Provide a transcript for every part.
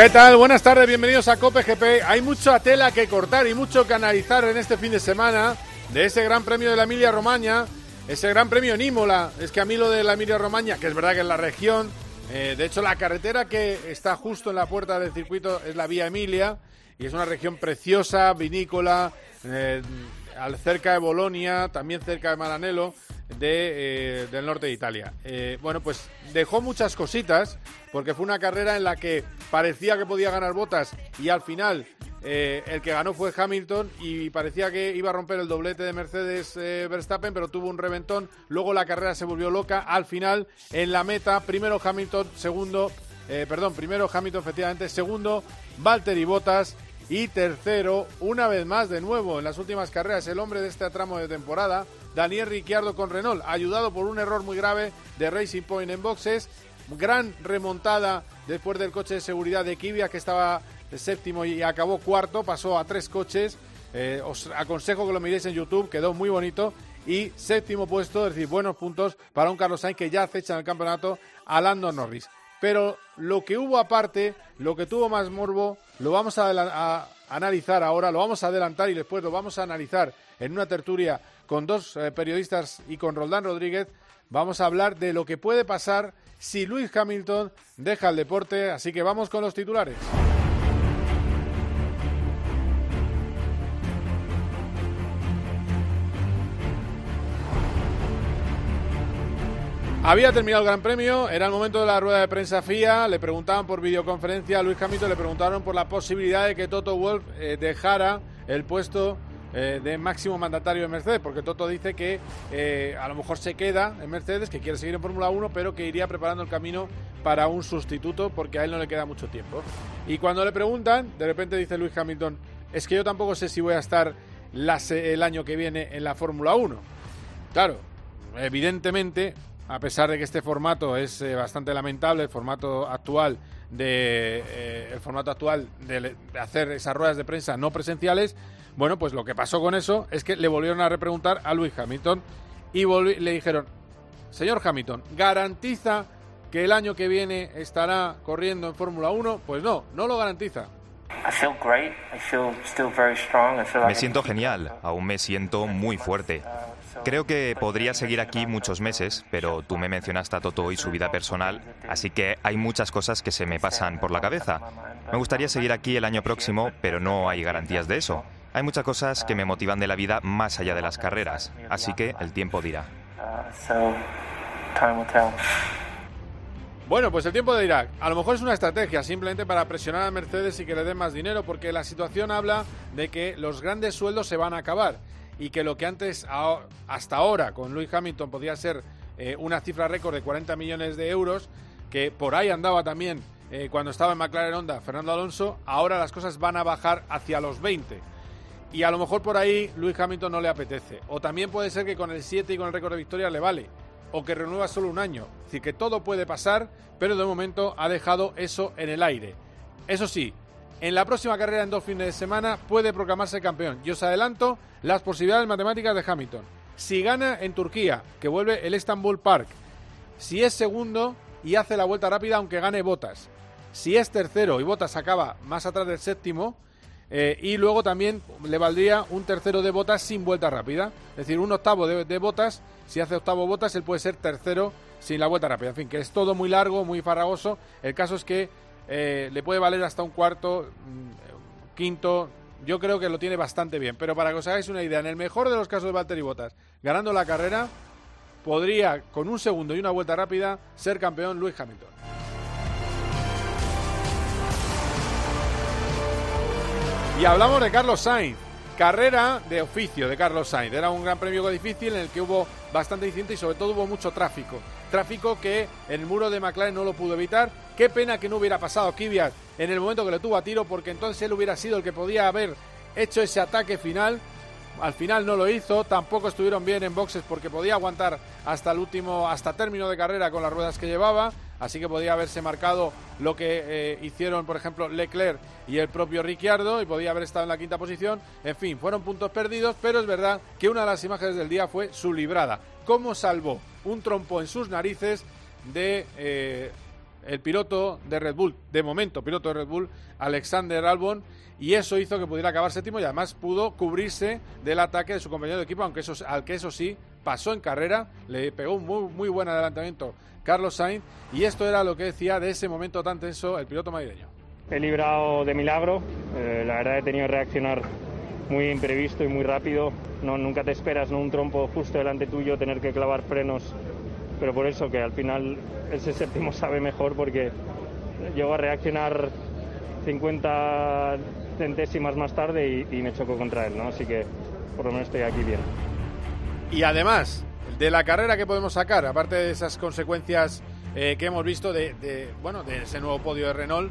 ¿Qué tal? Buenas tardes, bienvenidos a Cope GP. Hay mucha tela que cortar y mucho que analizar en este fin de semana de ese Gran Premio de la Emilia Romagna, ese Gran Premio en Imola. Es que a mí lo de la Emilia Romagna, que es verdad que es la región, eh, de hecho la carretera que está justo en la puerta del circuito es la Vía Emilia y es una región preciosa, vinícola, eh, al cerca de Bolonia, también cerca de Maranello, de, eh, del norte de Italia. Eh, bueno, pues dejó muchas cositas, porque fue una carrera en la que parecía que podía ganar botas y al final eh, el que ganó fue Hamilton y parecía que iba a romper el doblete de Mercedes Verstappen, pero tuvo un reventón. Luego la carrera se volvió loca. Al final, en la meta, primero Hamilton, segundo, perdón, primero Hamilton efectivamente, segundo Valtteri Bottas y tercero, una vez más de nuevo en las últimas carreras, el hombre de este tramo de temporada, Daniel Ricciardo con Renault, ayudado por un error muy grave de Racing Point en boxes. Gran remontada después del coche de seguridad de Kivia, que estaba séptimo y acabó cuarto, pasó a tres coches. Eh, os aconsejo que lo miréis en YouTube, quedó muy bonito. Y séptimo puesto, es decir, buenos puntos para un Carlos Sainz que ya acecha en el campeonato a Lando Norris. Pero lo que hubo aparte, lo que tuvo más morbo, lo vamos a, analizar ahora, lo vamos a adelantar y después lo vamos a analizar en una tertulia con dos eh, periodistas y con Roldán Rodríguez. Vamos a hablar de lo que puede pasar si Luis Hamilton deja el deporte. Así que vamos con los titulares. Había terminado el Gran Premio, era el momento de la rueda de prensa FIA, le preguntaban por videoconferencia a Luis Hamilton, le preguntaron por la posibilidad de que Toto Wolf eh, dejara el puesto eh, de máximo mandatario de Mercedes, porque Toto dice que eh, a lo mejor se queda en Mercedes, que quiere seguir en Fórmula 1, pero que iría preparando el camino para un sustituto, porque a él no le queda mucho tiempo. Y cuando le preguntan, de repente dice Luis Hamilton, es que yo tampoco sé si voy a estar el año que viene en la Fórmula 1. Claro, evidentemente a pesar de que este formato es eh, bastante lamentable, el formato actual de el formato actual de, hacer esas ruedas de prensa no presenciales, bueno, pues lo que pasó con eso es que le volvieron a repreguntar a Luis Hamilton y le dijeron, señor Hamilton, ¿garantiza que el año que viene estará corriendo en Fórmula 1? Pues no, no lo garantiza. Me siento genial, aún me siento muy fuerte. Creo que podría seguir aquí muchos meses, pero tú me mencionaste a Toto y su vida personal, así que hay muchas cosas que se me pasan por la cabeza. Me gustaría seguir aquí el año próximo, pero no hay garantías de eso. Hay muchas cosas que me motivan de la vida más allá de las carreras, así que el tiempo dirá. Bueno, pues el tiempo dirá. A lo mejor es una estrategia simplemente para presionar a Mercedes y que le den más dinero, porque la situación habla de que los grandes sueldos se van a acabar y que lo que antes, hasta ahora, con Lewis Hamilton podía ser eh, una cifra récord de 40 millones de euros, que por ahí andaba también eh, cuando estaba en McLaren Honda Fernando Alonso, ahora las cosas van a bajar hacia los 20. Y a lo mejor por ahí Lewis Hamilton no le apetece. O también puede ser que con el 7 y con el récord de victoria le vale. O que renueva solo un año. Es decir, que todo puede pasar, pero de momento ha dejado eso en el aire. Eso sí, en la próxima carrera en dos fines de semana puede proclamarse campeón. Yo os adelanto las posibilidades matemáticas de Hamilton. Si gana en Turquía, que vuelve el Istanbul Park. Si es segundo y hace la vuelta rápida, aunque gane Botas. Si es tercero y Botas acaba más atrás del séptimo. Eh, y luego también le valdría un tercero de botas sin vuelta rápida. Es decir, un octavo de, botas. Si hace octavo botas, él puede ser tercero sin la vuelta rápida. En fin, que es todo muy largo, muy farragoso. El caso es que eh, le puede valer hasta un cuarto, mm, quinto. Yo creo que lo tiene bastante bien. Pero para que os hagáis una idea, en el mejor de los casos de Valtteri Bottas, ganando la carrera, podría, con un segundo y una vuelta rápida, ser campeón Luis Hamilton. Y hablamos de Carlos Sainz. Carrera de oficio de Carlos Sainz. Era un gran premio difícil en el que hubo bastante incidente y sobre todo hubo mucho tráfico. Tráfico que el muro de McLaren no lo pudo evitar. Qué pena que no hubiera pasado Kvyat en el momento que le tuvo a tiro porque entonces él hubiera sido el que podía haber hecho ese ataque final. Al final no lo hizo, tampoco estuvieron bien en boxes porque podía aguantar hasta el último, hasta término de carrera con las ruedas que llevaba, así que podía haberse marcado lo que eh, hicieron, por ejemplo, Leclerc y el propio Ricciardo y podía haber estado en la quinta posición. En fin, fueron puntos perdidos, pero es verdad que una de las imágenes del día fue su librada. ¿Cómo salvó un trompo en sus narices de eh, el piloto de Red Bull, de momento piloto de Red Bull, Alexander Albon, y eso hizo que pudiera acabar séptimo y además pudo cubrirse del ataque de su compañero de equipo, aunque eso, al que eso sí pasó en carrera, le pegó un muy, muy buen adelantamiento Carlos Sainz, y esto era lo que decía de ese momento tan tenso el piloto madrileño. He librado de milagro, eh, la verdad he tenido que reaccionar muy imprevisto y muy rápido, no, nunca te esperas ¿no? un trompo justo delante tuyo, tener que clavar frenos, pero por eso que al final ese séptimo sabe mejor porque llego a reaccionar 50 centésimas más tarde y, me choco contra él, ¿no? Así que por lo menos estoy aquí bien. Y además, de la carrera que podemos sacar, aparte de esas consecuencias eh, que hemos visto de, bueno, de ese nuevo podio de Renault,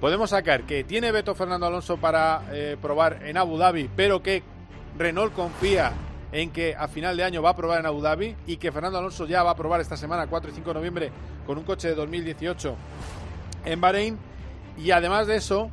podemos sacar que tiene Beto Fernando Alonso para eh, probar en Abu Dhabi, pero que Renault confía en que a final de año va a probar en Abu Dhabi y que Fernando Alonso ya va a probar esta semana, 4 y 5 de noviembre, con un coche de 2018 en Bahrein. Y además de eso,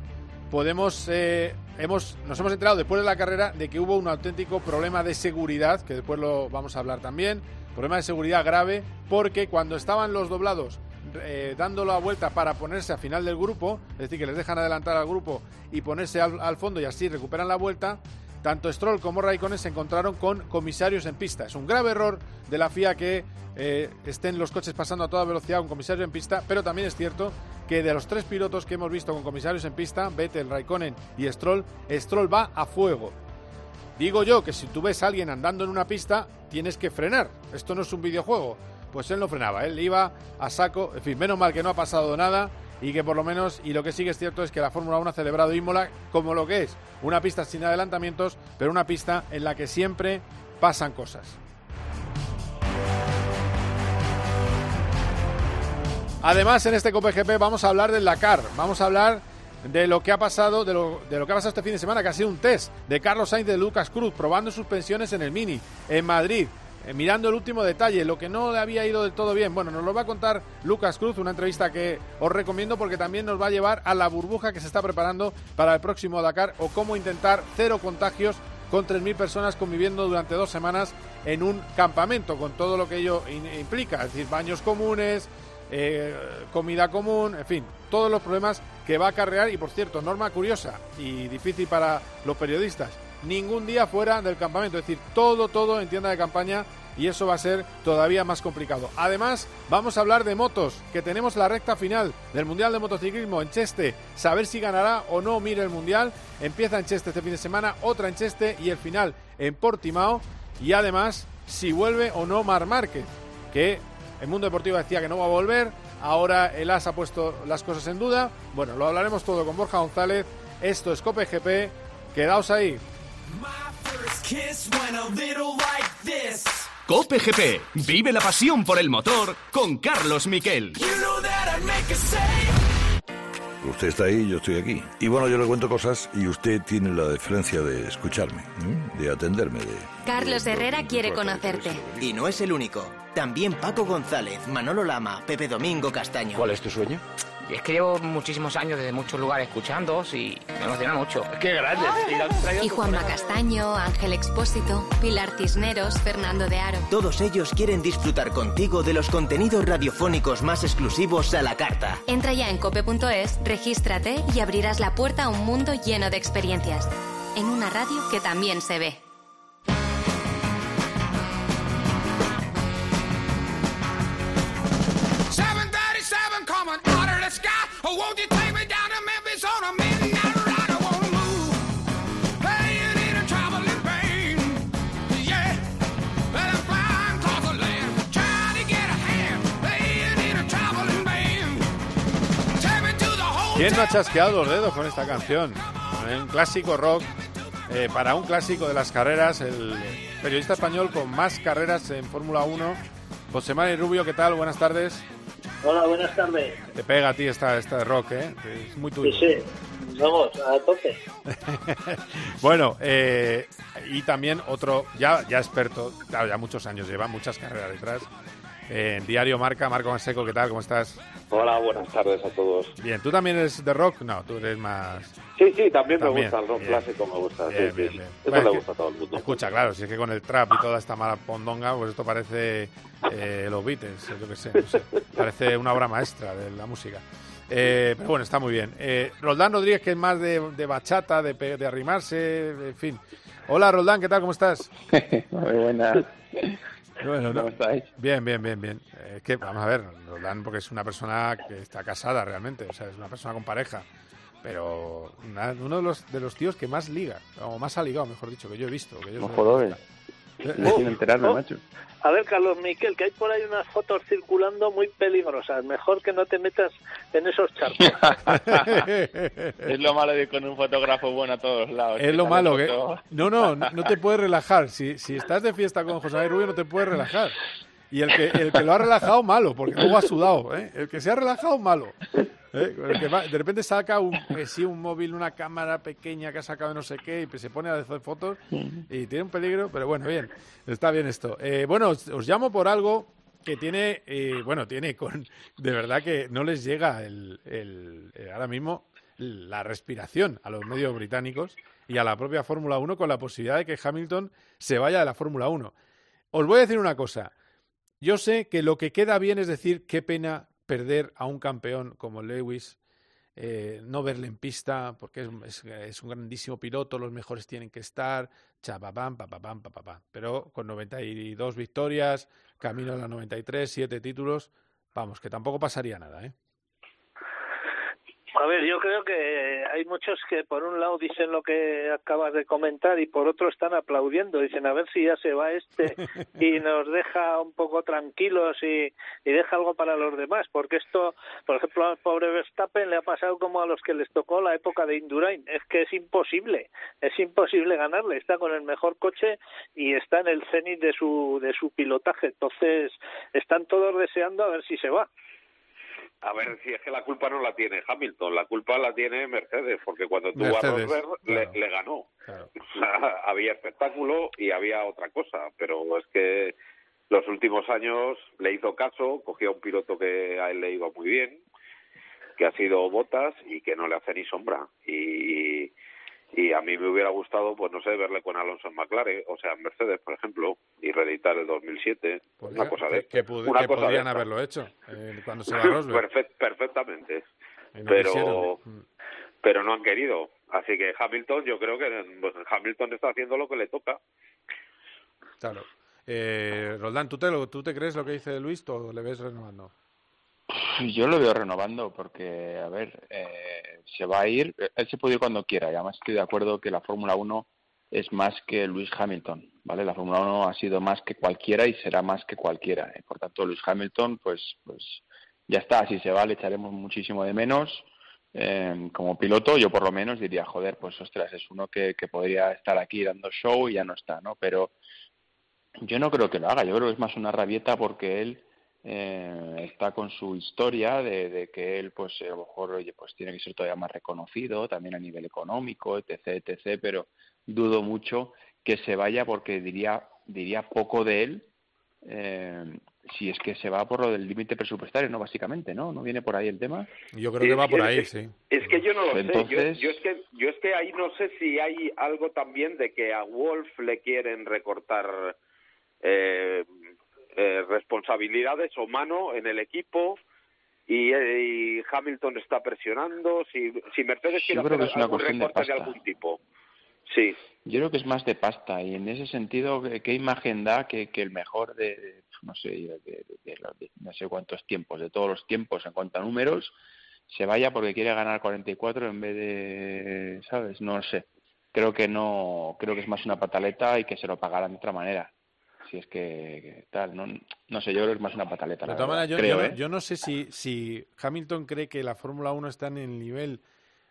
podemos eh, hemos nos hemos enterado después de la carrera de que hubo un auténtico problema de seguridad que después lo vamos a hablar también. Problema de seguridad grave porque cuando estaban los doblados eh, dándolo a vuelta para ponerse a final del grupo es decir que les dejan adelantar al grupo y ponerse al fondo y así recuperan la vuelta tanto Stroll como Raikkonen se encontraron con comisarios en pista. Es un grave error de la FIA que eh, estén los coches pasando a toda velocidad con comisarios en pista, pero también es cierto que de los tres pilotos que hemos visto con comisarios en pista, Vettel, Raikkonen y Stroll, Stroll va a fuego. Digo yo que si tú ves a alguien andando en una pista, tienes que frenar. Esto no es un videojuego. Pues él no frenaba, él iba a saco. En fin, menos mal que no ha pasado nada y que por lo menos, y lo que sí que es cierto es que la Fórmula 1 ha celebrado Imola como lo que es, una pista sin adelantamientos, pero una pista en la que siempre pasan cosas. Además, en este COPGP vamos a hablar del Dakar, vamos a hablar de lo que ha pasado, de lo, de lo que ha pasado este fin de semana, que ha sido un test de Carlos Sainz de Lucas Cruz, probando suspensiones en el Mini, en Madrid. Eh, mirando el último detalle, lo que no le había ido del todo bien. Bueno, nos lo va a contar Lucas Cruz, una entrevista que os recomiendo porque también nos va a llevar a la burbuja que se está preparando para el próximo Dakar o cómo intentar cero contagios con 3.000 personas conviviendo durante dos semanas en un campamento, con todo lo que ello implica, es decir, baños comunes, eh, comida común, en fin, todos los problemas que va a acarrear y, por cierto, norma curiosa y difícil para los periodistas ningún día fuera del campamento, es decir, todo, todo en tienda de campaña y eso va a ser todavía más complicado. Además, vamos a hablar de motos, que tenemos la recta final del Mundial de Motociclismo en Cheste, saber si ganará o no Mire el Mundial. Empieza en Cheste este fin de semana, otra en Cheste y el final en Portimao. Y además, si vuelve o no Mar Márquez, que el mundo deportivo decía que no va a volver, ahora el AS ha puesto las cosas en duda. Bueno, lo hablaremos todo con Borja González. Esto es Cope GP. Quedaos ahí. Cope GP, vive la pasión por el motor con Carlos Miquel. Usted está ahí, yo estoy aquí. Y bueno, yo le cuento cosas y usted tiene la deferencia de escucharme, de atenderme, de... Carlos Herrera quiere conocerte. Y no es el único. También Paco González, Manolo Lama, Pepe Domingo Castaño. ¿Cuál es tu sueño? Y es que llevo muchísimos años desde muchos lugares escuchando y me emociona mucho. ¡Qué grande! Y Juanma Castaño, Ángel Expósito, Pilar Cisneros, Fernando de Aro. Todos ellos quieren disfrutar contigo de los contenidos radiofónicos más exclusivos a la carta. Entra ya en cope.es, regístrate y abrirás la puerta a un mundo lleno de experiencias. En una radio que también se ve. ¿Quién no ha chasqueado los dedos con esta canción? Un clásico rock, eh, para un clásico de las carreras, el periodista español con más carreras en Fórmula 1, José María Rubio, ¿qué tal? Buenas tardes. Hola, buenas tardes. Te pega a ti esta, esta de rock, ¿eh? Es muy tuyo. Sí, sí. Vamos, a tope. bueno, eh, y también otro, ya, ya experto, claro, ya muchos años lleva, muchas carreras detrás. En Diario Marca, Marco Manseco, ¿qué tal? ¿Cómo estás? Hola, buenas tardes a todos. Bien, ¿tú también eres de rock? No, tú eres más... Sí, sí, también, me gusta el rock clásico, me gusta. sí, sí. Eso le gusta a todo el mundo. Escucha, claro, si es que con el trap y toda esta mala pondonga, pues esto parece eh, los Beatles, yo qué sé, no sé. Parece una obra maestra de la música. Eh, pero bueno, está muy bien. Eh, Roldán Rodríguez, que es más de, de bachata, de, de, arrimarse, en fin. Hola, Roldán, ¿qué tal? ¿Cómo estás? muy buena. Bueno, ¿Cómo estáis? Bien, bien, bien, bien. Es que, vamos a ver, Roldán, porque es una persona que está casada realmente, o sea, es una persona con pareja. Pero uno de los, de los tíos que más liga, o más ha ligado, mejor dicho, que yo he visto. Que yo sin enterarme, oh. macho. A ver, Carlos Miquel, que hay por ahí unas fotos circulando muy peligrosas. Mejor que no te metas en esos charcos. es lo malo de ir con un fotógrafo bueno a todos lados. Es lo malo que... No, no, no te puedes relajar. Si, si estás de fiesta con José Rubio, no te puedes relajar. Y el que, el que lo ha relajado, malo, porque luego ha sudado. ¿eh? El que se ha relajado, malo. ¿eh? De repente saca un, sí, un móvil, una cámara pequeña que ha sacado de no sé qué y se pone a hacer fotos y tiene un peligro, pero bueno, bien, está bien esto. Eh, bueno, os, llamo por algo que tiene, eh, bueno, tiene con, de verdad que no les llega el, el, ahora mismo la respiración a los medios británicos y a la propia Fórmula 1 con la posibilidad de que Hamilton se vaya de la Fórmula 1. Os voy a decir una cosa. Yo sé que lo que queda bien es decir qué pena perder a un campeón como Lewis, eh, no verle en pista, porque es, un grandísimo piloto, los mejores tienen que estar, chapapam, papapam, papapam. Pero con 92 victorias, camino a la 93, siete títulos, vamos, que tampoco pasaría nada, ¿eh? A ver, yo creo que hay muchos que por un lado dicen lo que acabas de comentar y por otro están aplaudiendo. Dicen a ver si ya se va este y nos deja un poco tranquilos y, y deja algo para los demás. Porque esto, por ejemplo, al pobre Verstappen le ha pasado como a los que les tocó la época de Indurain. Es que es imposible, es imposible ganarle. Está con el mejor coche y está en el cenit de su, de su pilotaje. Entonces, están todos deseando a ver si se va. A ver, si es que la culpa no la tiene Hamilton, la culpa la tiene Mercedes, porque cuando tuvo a Rosberg le, ganó. había espectáculo y había otra cosa, pero es que los últimos años le hizo caso, cogió a un piloto que a él le iba muy bien, que ha sido Botas y que no le hace ni sombra. Y, y a mí me hubiera gustado, pues no sé, verle con Alonso en McLaren, o sea, en Mercedes, por ejemplo, y reeditar el 2007, una cosa de que, que podrían haberlo hecho eh, cuando se va Rosberg. perfectamente, pero mm. pero no han querido, así que Hamilton, yo creo que pues, Hamilton está haciendo lo que le toca. Claro. Eh, Roldán, ¿tú te, ¿tú te crees lo que dice Luis o le ves renovando? Yo lo veo renovando porque, a ver, eh, se va a ir, él se puede ir cuando quiera y además estoy de acuerdo que la Fórmula 1 es más que Luis Hamilton, ¿vale? La Fórmula 1 ha sido más que cualquiera y será más que cualquiera. ¿eh? Por tanto, Luis Hamilton, pues, pues ya está, si se va le echaremos muchísimo de menos. Eh, como piloto, yo por lo menos diría, joder, pues ostras, es uno que, que podría estar aquí dando show y ya no está, ¿no? Pero yo no creo que lo haga, yo creo que es más una rabieta porque él eh, está con su historia de, de, que él pues a lo mejor oye pues tiene que ser todavía más reconocido también a nivel económico etc etc pero dudo mucho que se vaya porque diría diría poco de él eh, si es que se va por lo del límite presupuestario no básicamente no no viene por ahí el tema yo creo que va por ahí sí. es que yo no lo sé yo, yo, es que yo es que ahí no sé si hay algo también de que a Wolf le quieren recortar eh, eh, responsabilidades o mano en el equipo y, eh, Hamilton está presionando. Si, si Mercedes quiere hacer algún recorte de, algún tipo. Sí. Yo creo que es más de pasta y en ese sentido, ¿qué imagen da que, que el mejor de, no sé, de, no sé cuántos tiempos, de todos los tiempos en cuanto a números, se vaya porque quiere ganar 44 en vez de, ¿sabes? No lo sé. Creo que no, creo que es más una pataleta y que se lo pagarán de otra manera si es que tal, no, no sé, yo creo que es más una pataleta. De todas maneras, yo, ¿eh? yo, no sé si, si Hamilton cree que la Fórmula 1 está en el nivel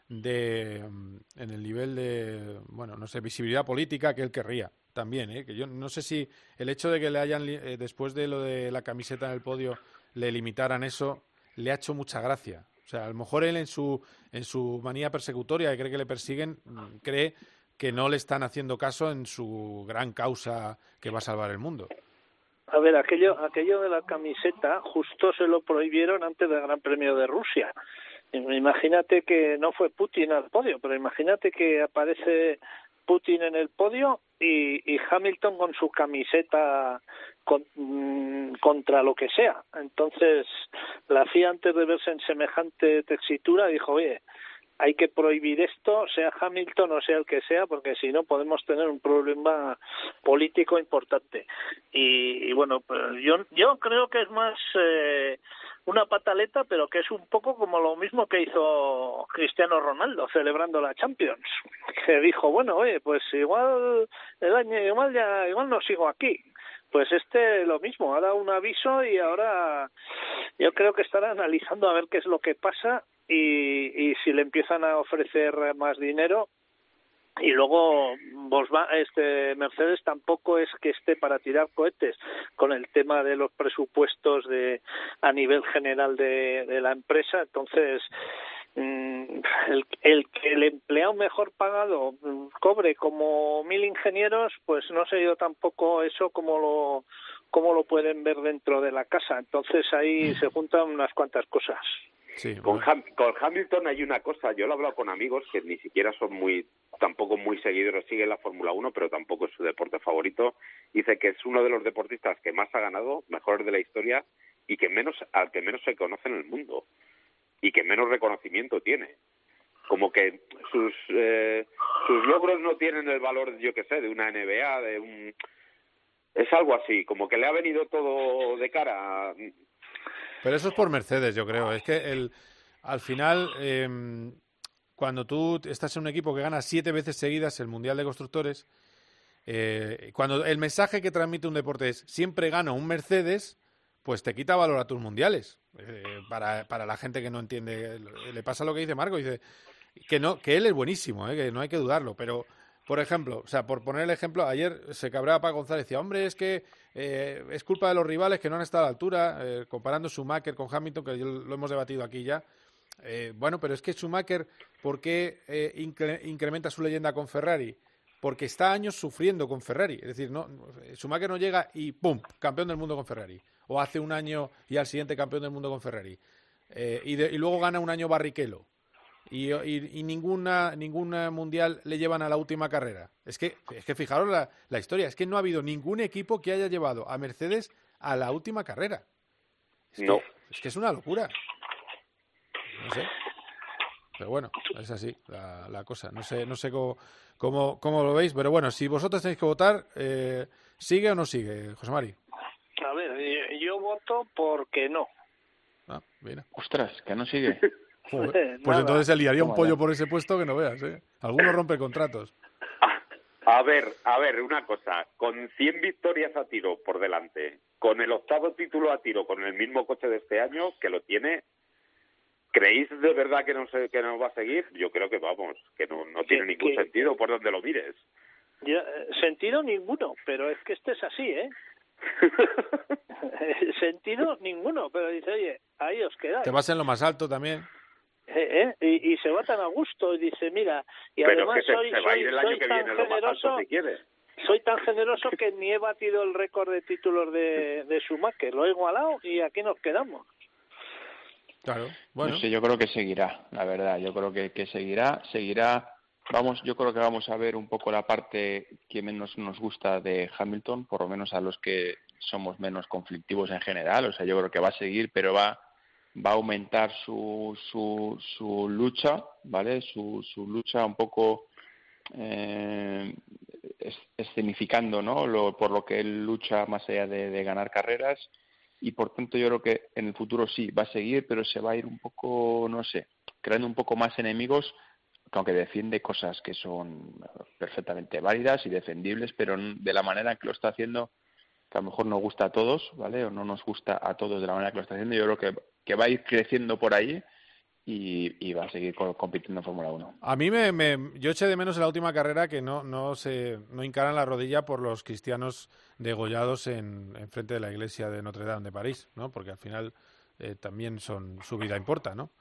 de en el nivel de bueno no sé visibilidad política que él querría también ¿eh? que yo no sé si el hecho de que le hayan eh, después de lo de la camiseta en el podio le limitaran eso le ha hecho mucha gracia o sea, a lo mejor él en su, en su manía persecutoria, y cree que le persiguen, mm, cree que no le están haciendo caso en su gran causa que va a salvar el mundo. A ver, aquello, aquello de la camiseta justo se lo prohibieron antes del Gran Premio de Rusia. Imagínate que no fue Putin al podio, pero imagínate que aparece Putin en el podio y, Hamilton con su camiseta mm, contra lo que sea. Entonces, la hacía antes de verse en semejante textura, dijo, oye, hay que prohibir esto, sea Hamilton o sea el que sea, porque si no podemos tener un problema político importante. Y, bueno, yo, yo creo que es más eh, una pataleta, pero que es un poco como lo mismo que hizo Cristiano Ronaldo celebrando la Champions, que dijo, bueno, oye, pues igual el año, igual ya, igual no sigo aquí. Pues este lo mismo, ha dado un aviso y ahora yo creo que estará analizando a ver qué es lo que pasa y, si le empiezan a ofrecer más dinero y luego este Mercedes tampoco es que esté para tirar cohetes con el tema de los presupuestos de a nivel general de, de la empresa. Entonces mm, el, el que el empleado mejor pagado cobre como mil ingenieros pues no sé yo tampoco eso como lo cómo lo pueden ver dentro de la casa entonces ahí se juntan unas cuantas cosas con, Hamilton hay una cosa, yo lo he hablado con amigos que ni siquiera son muy, tampoco muy seguidores, siguen la Fórmula 1, pero tampoco es su deporte favorito. Dice que es uno de los deportistas que más ha ganado, mejor de la historia, y que menos, al que menos se conoce en el mundo, y que menos reconocimiento tiene. Como que sus, eh, sus logros no tienen el valor, yo que sé, de una NBA, de un... Es algo así, como que le ha venido todo de cara pero eso es por Mercedes, yo creo. Es que el, al final, em, cuando tú estás en un equipo que gana siete veces seguidas el Mundial de Constructores, eh, cuando el mensaje que transmite un deporte es siempre gana un Mercedes, pues te quita valor a tus mundiales. Eh, para, para la gente que no entiende, le pasa lo que dice Marco, dice que no, que él es buenísimo, eh, que no hay que dudarlo, pero por ejemplo, o sea, por poner el ejemplo, ayer se cabreaba para González y decía, hombre, es que eh, es culpa de los rivales que no han estado a la altura, eh, comparando Schumacher con Hamilton, que lo hemos debatido aquí ya. Eh, bueno, pero es que Schumacher, ¿por qué incrementa su leyenda con Ferrari? Porque está años sufriendo con Ferrari. Es decir, no, Schumacher no llega y ¡pum! campeón del mundo con Ferrari. O hace un año y al siguiente campeón del mundo con Ferrari. Y, y, luego gana un año Barrichello y, y, ninguna, ninguna mundial le llevan a la última carrera. Es que, es que fijaros la, la, historia, es que no ha habido ningún equipo que haya llevado a Mercedes a la última carrera. no. es que es una locura. No sé. Pero bueno, es así la, la cosa. No sé, no sé cómo, cómo, cómo, lo veis, pero bueno, si vosotros tenéis que votar, eh, ¿sigue o no sigue, José Mari? A ver, yo voto porque no. Ah, mira. Ostras, que no sigue. pues entonces se liaría un pollo por ese puesto que no veas, ¿eh? Algunos rompe contratos. A ver, a ver, una cosa. Con 100 victorias a tiro por delante, con el octavo título a tiro, con el mismo coche de este año, que lo tiene, ¿creéis de verdad que no, se, que no va a seguir? Yo creo que vamos, que no, no tiene ningún sentido por donde lo mires. Ya, sentido ninguno, pero es que este es así, ¿eh? sentido ninguno, pero dice, oye, ahí os quedáis. Te vas en lo más alto también. ¿Eh? Y, y, se va tan a gusto y dice, mira, y además soy, tan generoso, soy tan generoso que ni he batido el récord de títulos de, de Schumacher, lo he igualado y aquí nos quedamos. Claro, bueno. yo creo que seguirá, la verdad, yo creo que, que seguirá, seguirá. Vamos, yo creo que vamos a ver un poco la parte que menos nos gusta de Hamilton, por lo menos a los que somos menos conflictivos en general. O sea, yo creo que va a seguir, pero va va a aumentar su, su, su lucha, ¿vale? Su, su lucha un poco eh, escenificando, ¿no? Lo, por lo que él lucha más allá de, ganar carreras y por tanto yo creo que en el futuro sí va a seguir, pero se va a ir un poco, no sé, creando un poco más enemigos, aunque defiende cosas que son perfectamente válidas y defendibles, pero de la manera en que lo está haciendo que a lo mejor nos gusta a todos, ¿vale? O no nos gusta a todos de la manera que lo está haciendo. Yo creo que que va a ir creciendo por ahí y, va a seguir compitiendo en Fórmula 1. A mí me, yo eché de menos en la última carrera que no, no se no encaran la rodilla por los cristianos degollados en, en frente de la iglesia de Notre Dame de París, ¿no? Porque al final eh, también son su vida importa, ¿no?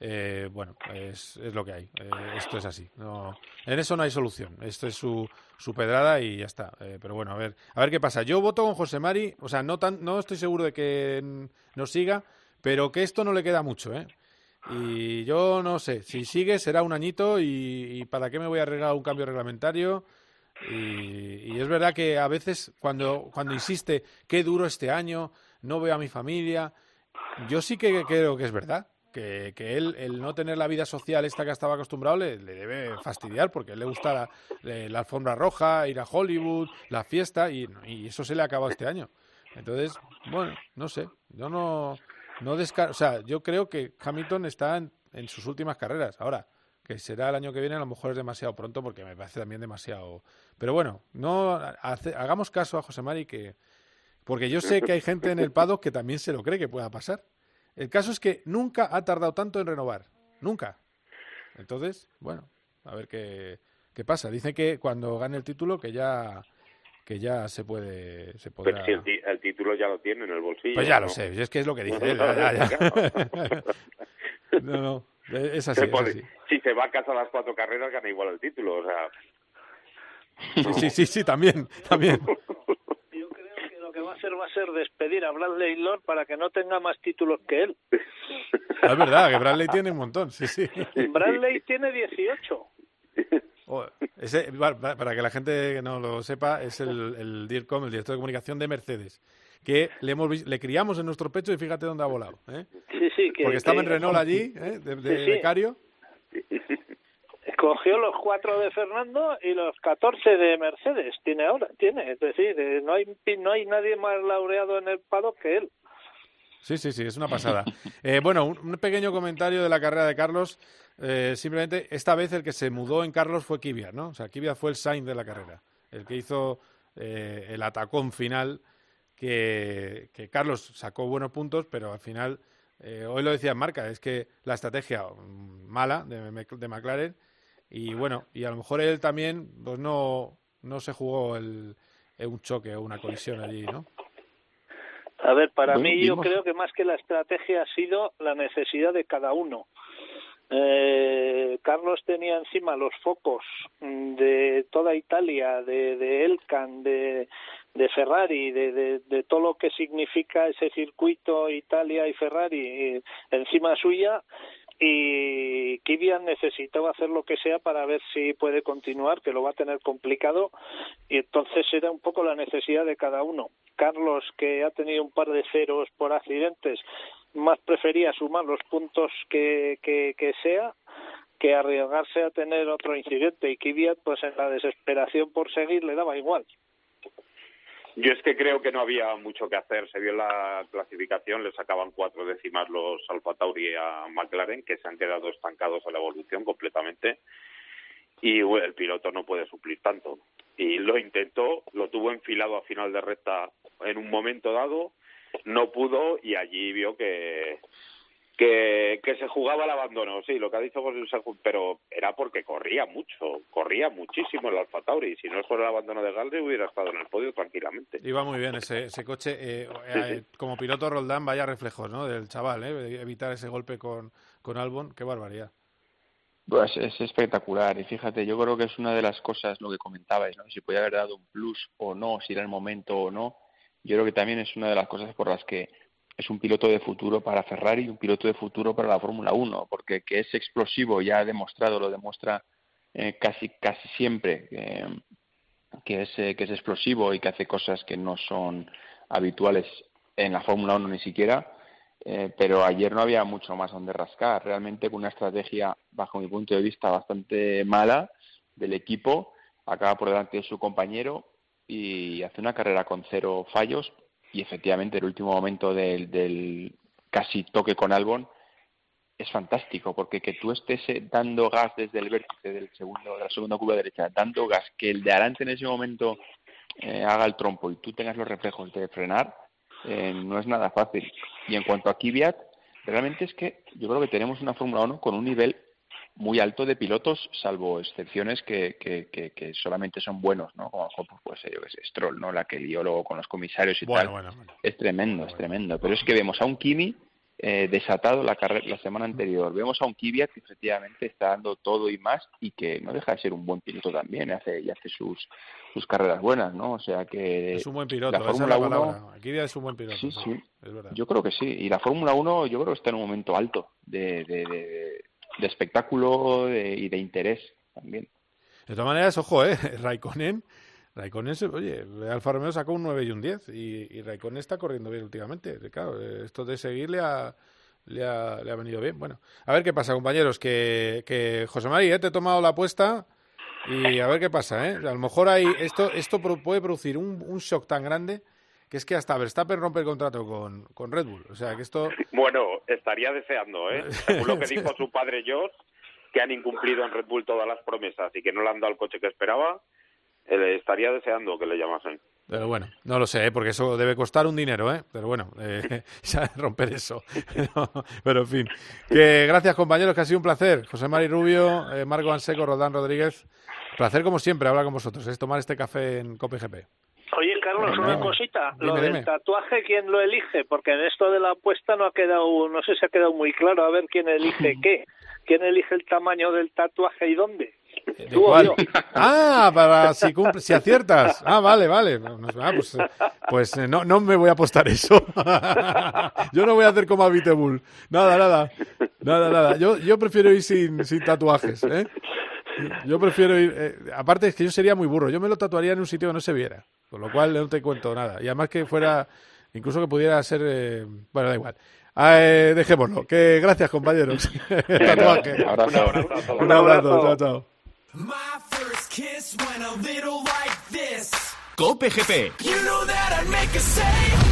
eh, bueno, es, es, lo que hay. Eh, esto es así. No, en eso no hay solución. Esto es su, su pedrada y ya está. Eh, pero bueno, a ver, a ver qué pasa. Yo voto con José Mari, o sea, no, tan, no estoy seguro de que nos siga, pero que esto no le queda mucho, ¿eh? Y yo no sé, si sigue será un añito y, para qué me voy a arreglar un cambio reglamentario. Y, y, es verdad que a veces cuando, cuando insiste, qué duro este año, no veo a mi familia, yo sí que creo que es verdad que, que él, el no tener la vida social esta que estaba acostumbrado le, debe fastidiar porque le gusta la, alfombra roja, ir a Hollywood, la fiesta y, eso se le ha acabado este año. Entonces, bueno, no sé, yo no, no o sea, yo creo que Hamilton está en, sus últimas carreras. Ahora, que será el año que viene, a lo mejor es demasiado pronto porque me parece también demasiado. Pero bueno, no hagamos caso a José Mari que porque yo sé que hay gente en el paddock que también se lo cree que pueda pasar. El caso es que nunca ha tardado tanto en renovar. Nunca. Entonces, bueno, a ver qué, qué pasa. Dice que cuando gane el título que ya que ya se puede se podrá... Pero si el, título ya lo tiene en el bolsillo. Pues ya lo sé, es que es lo que dice él. no, no, es así, Si se va a casa a las cuatro carreras, gana igual el título, o sea... Sí, sí, sí, sí, también, también va a hacer va a ser despedir a Bradley Lord para que no tenga más títulos que él. Es verdad, que Bradley tiene un montón, sí, sí. Bradley tiene 18. ese, para que la gente no lo sepa, es el, el DIRCOM, el director de comunicación de Mercedes, que le, hemos, le criamos en nuestro pecho y fíjate dónde ha volado. ¿eh? Sí, sí, Porque estaba en Renault allí, ¿eh? de, de becario cogió los cuatro de Fernando y los catorce de Mercedes tiene ahora tiene es decir eh, no hay no hay nadie más laureado en el pado que él sí sí sí es una pasada. Eh, bueno un, pequeño comentario de la carrera de Carlos. Eh, simplemente esta vez el que se mudó en Carlos fue Kvyat no o sea Kvyat fue el sign de la carrera el que hizo el atacón final que, que Carlos sacó buenos puntos pero al final hoy lo decía Marca, es que la estrategia mm, mala de, de McLaren y bueno, y a lo mejor él también pues no, no se jugó el, un choque o una colisión allí, ¿no? A ver, para mí yo creo que más que la estrategia ha sido la necesidad de cada uno. Eh, Carlos tenía encima los focos de toda Italia, de, de Elkan, de, de Ferrari, de, de, de, todo lo que significa ese circuito Italia y Ferrari eh, encima suya y Kivian necesitaba hacer lo que sea para ver si puede continuar, que lo va a tener complicado, y entonces era un poco la necesidad de cada uno. Carlos, que ha tenido un par de ceros por accidentes, más prefería sumar los puntos que, que, que sea que arriesgarse a tener otro incidente y Kvyat pues en la desesperación por seguir le daba igual. Yo es que creo que no había mucho que hacer. Se vio la clasificación, le sacaban cuatro décimas los Alfa Tauri a McLaren, que se han quedado estancados a la evolución completamente. Y el piloto no puede suplir tanto. Y lo intentó, lo tuvo enfilado a final de recta en un momento dado, no pudo y allí vio que que, que se jugaba el abandono, sí, lo que ha dicho José pero era porque corría mucho, corría muchísimo el Alfa Tauri, si no es por el abandono de Galde hubiera estado en el podio tranquilamente. Iba muy bien ese, ese coche, eh, eh, como piloto Roldán, vaya reflejos, ¿no?, del chaval, ¿eh? evitar ese golpe con, con Albon, qué barbaridad. Pues es espectacular y fíjate, yo creo que es una de las cosas, lo que comentabais, ¿no? si podía haber dado un plus o no, si era el momento o no, yo creo que también es una de las cosas por las que es un piloto de futuro para Ferrari y un piloto de futuro para la Fórmula 1, porque que es explosivo ya ha demostrado, lo demuestra eh, casi casi siempre eh, que es eh, que es explosivo y que hace cosas que no son habituales en la Fórmula 1 ni siquiera. pero ayer no había mucho más donde rascar. Realmente con una estrategia, bajo mi punto de vista, bastante mala del equipo, acaba por delante de su compañero y hace una carrera con cero fallos, y efectivamente el último momento del, del casi toque con Albon es fantástico porque que tú estés eh, dando gas desde el vértice del segundo de la segunda curva derecha dando gas que el de adelante en ese momento eh, haga el trompo y tú tengas los reflejos de frenar eh, no es nada fácil. Y en cuanto a Kvyat realmente es que yo creo que tenemos una Fórmula 1 con un nivel muy alto de pilotos, salvo excepciones que, que, que, solamente son buenos, ¿no? Como pues yo que sé, Stroll, ¿no? La que lió luego con los comisarios y tal. Es tremendo, es tremendo. Pero es que vemos a un Kimi eh, desatado la, la semana anterior. Vemos a un Kvyat que efectivamente está dando todo y más y que no deja de ser un buen piloto también, hace, y hace sus, sus carreras buenas, ¿no? O sea que... Es un buen piloto, la Fórmula 1... es un buen piloto. Sí, sí, yo creo que sí. Y la Fórmula 1 yo creo que está en un momento alto de, de, de, espectáculo y de interés también. De todas maneras, ojo, ¿eh? Raikkonen Raikkonen, oye, Alfa Romeo sacó un 9 y un 10 y, y Raikkonen está corriendo bien últimamente. Claro, esto de seguir le ha, le ha, le ha venido bien. Bueno, a ver qué pasa, compañeros, que, que José María, ¿eh? te he tomado la apuesta y a ver qué pasa, ¿eh? A lo mejor hay, esto, esto puede producir un, un shock tan grande que es que hasta Verstappen rompe el contrato con, con Red Bull. O sea, que esto... Bueno, estaría deseando, ¿eh? Según lo que dijo su padre George, que han incumplido en Red Bull todas las promesas y que no le han dado el coche que esperaba estaría deseando que le llamasen. Pero bueno, no lo sé, ¿eh? porque eso debe costar un dinero, ¿eh? Pero bueno, eh, romper eso. pero en fin. Que gracias, compañeros, que ha sido un placer. José Mari Rubio, eh, Marco Anseco, Rodán Rodríguez. Placer, como siempre, hablar con vosotros. Es tomar este café en COPGP. Oye, Carlos, una cosita. lo del tatuaje, ¿quién lo elige? Porque en esto de la apuesta no ha quedado, no sé si ha quedado muy claro. A ver quién elige qué. ¿Quién elige el tamaño del tatuaje y dónde? ¿De cuál? Ah, para si, si aciertas. Ah, vale, vale. Ah, pues, pues eh, no, no me voy a apostar eso. Yo no voy a hacer como a Vitebull. Nada, nada. Nada, nada. Yo, yo prefiero ir sin, sin tatuajes. ¿eh? Yo prefiero ir. Eh, aparte, es que yo sería muy burro. Yo me lo tatuaría en un sitio que no se viera. Con lo cual no te cuento nada. Y además que fuera. Incluso que pudiera ser. Eh, bueno, da igual. Ah, eh, dejémoslo. Que gracias, compañeros. Tatuaje. Un abrazo. Un abrazo. Chao, chao. My first kiss went a little like this. Cope GP. You know that I'd make a save.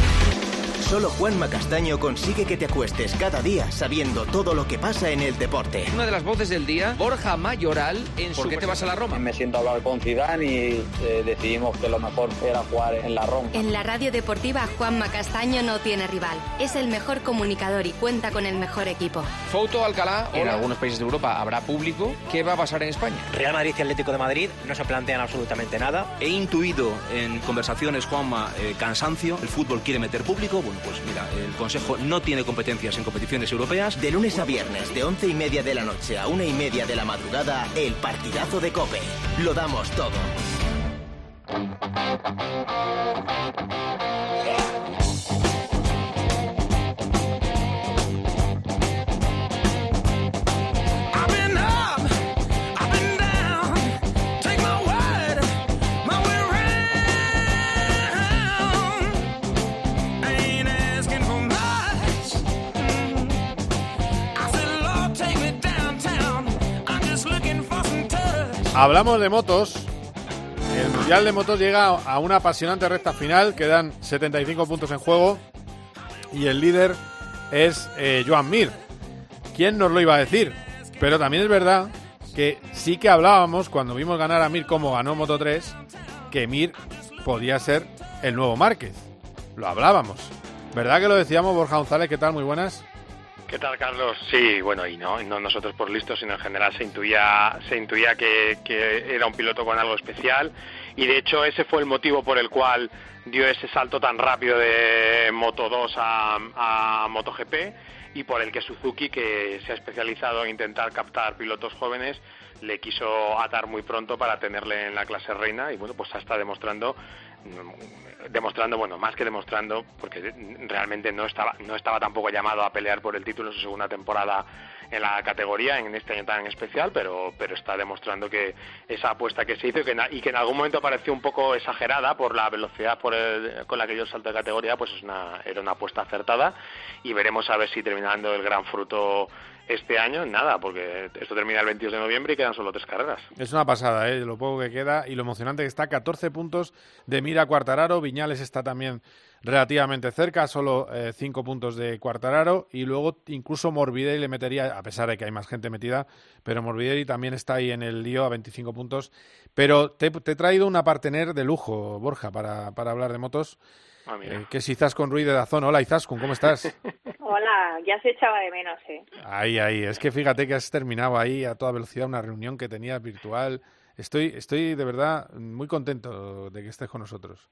Solo Juanma Castaño consigue que te acuestes cada día sabiendo todo lo que pasa en el deporte. Una de las voces del día, Borja Mayoral, en ¿Por qué te vas a la Roma? Me siento a hablar con Zidane y eh, decidimos que lo mejor era jugar en la Roma. En la radio deportiva, Juanma Castaño no tiene rival. Es el mejor comunicador y cuenta con el mejor equipo. Foto Alcalá, en algunos países de Europa habrá público. ¿Qué va a pasar en España? Real Madrid y Atlético de Madrid no se plantean absolutamente nada. He intuido en conversaciones, Juanma, eh, cansancio. El fútbol quiere meter público. Bueno, pues mira, el Consejo no tiene competencias en competiciones europeas. De lunes a viernes, de once y media de la noche a una y media de la madrugada, el partidazo de Cope. Lo damos todo. Hablamos de motos. El Mundial de Motos llega a una apasionante recta final. Quedan 75 puntos en juego. Y el líder es eh, Joan Mir. ¿Quién nos lo iba a decir? Pero también es verdad que sí que hablábamos cuando vimos ganar a Mir como ganó Moto 3, que Mir podía ser el nuevo Márquez. Lo hablábamos. ¿Verdad que lo decíamos, Borja González? ¿Qué tal? Muy buenas. ¿Qué tal, Carlos? Sí, bueno, y no, no nosotros por listos, sino en general se intuía, se intuía que, era un piloto con algo especial y de hecho ese fue el motivo por el cual dio ese salto tan rápido de Moto 2 a, a MotoGP y por el que Suzuki, que se ha especializado en intentar captar pilotos jóvenes, le quiso atar muy pronto para tenerle en la clase reina y bueno, pues está demostrando demostrando, bueno, más que demostrando, porque realmente no estaba, no estaba tampoco llamado a pelear por el título en su segunda temporada en la categoría, en este año tan especial, pero, pero está demostrando que esa apuesta que se hizo y que, y que en algún momento pareció un poco exagerada por la velocidad por con la que yo salto de categoría, pues es una, era una apuesta acertada y veremos a ver si terminando el gran fruto este año nada, porque esto termina el 22 de noviembre y quedan solo tres carreras. Es una pasada, ¿eh? lo poco que queda y lo emocionante que está. 14 puntos de mira Cuartararo, Viñales está también relativamente cerca, solo 5 eh, puntos de Cuartararo y luego incluso Morbidelli le metería, a pesar de que hay más gente metida, pero Morbidelli también está ahí en el lío a 25 puntos. Pero te, he traído una partener de lujo, Borja, para, para hablar de motos. Ah, eh, que es Izaskun Ruiz de Dazón. Hola Izaskun, ¿cómo estás? Hola, ya se echaba de menos, ¿eh? Ahí, ahí. Es que fíjate que has terminado ahí a toda velocidad una reunión que tenías virtual. Estoy, estoy de verdad muy contento de que estés con nosotros.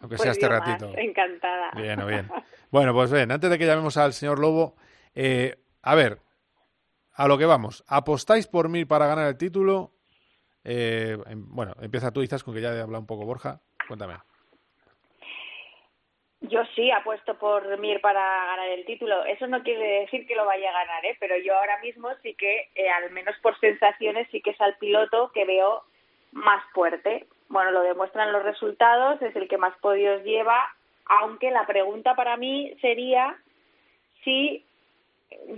Aunque sea pues este ratito. encantada. Bien, bien. Bueno, pues bien, antes de que llamemos al señor Lobo, Eh, a ver, a lo que vamos. ¿Apostáis por mí para ganar el título? Eh, em, bueno, empieza tú, quizás, con que ya he hablado un poco Borja. Cuéntame. Yo sí apuesto por Mir para ganar el título. Eso no quiere decir que lo vaya a ganar, ¿eh? pero yo ahora mismo sí que, eh, al menos por sensaciones, sí que es al piloto que veo más fuerte. Bueno, lo demuestran los resultados, es el que más podios lleva, aunque la pregunta para mí sería si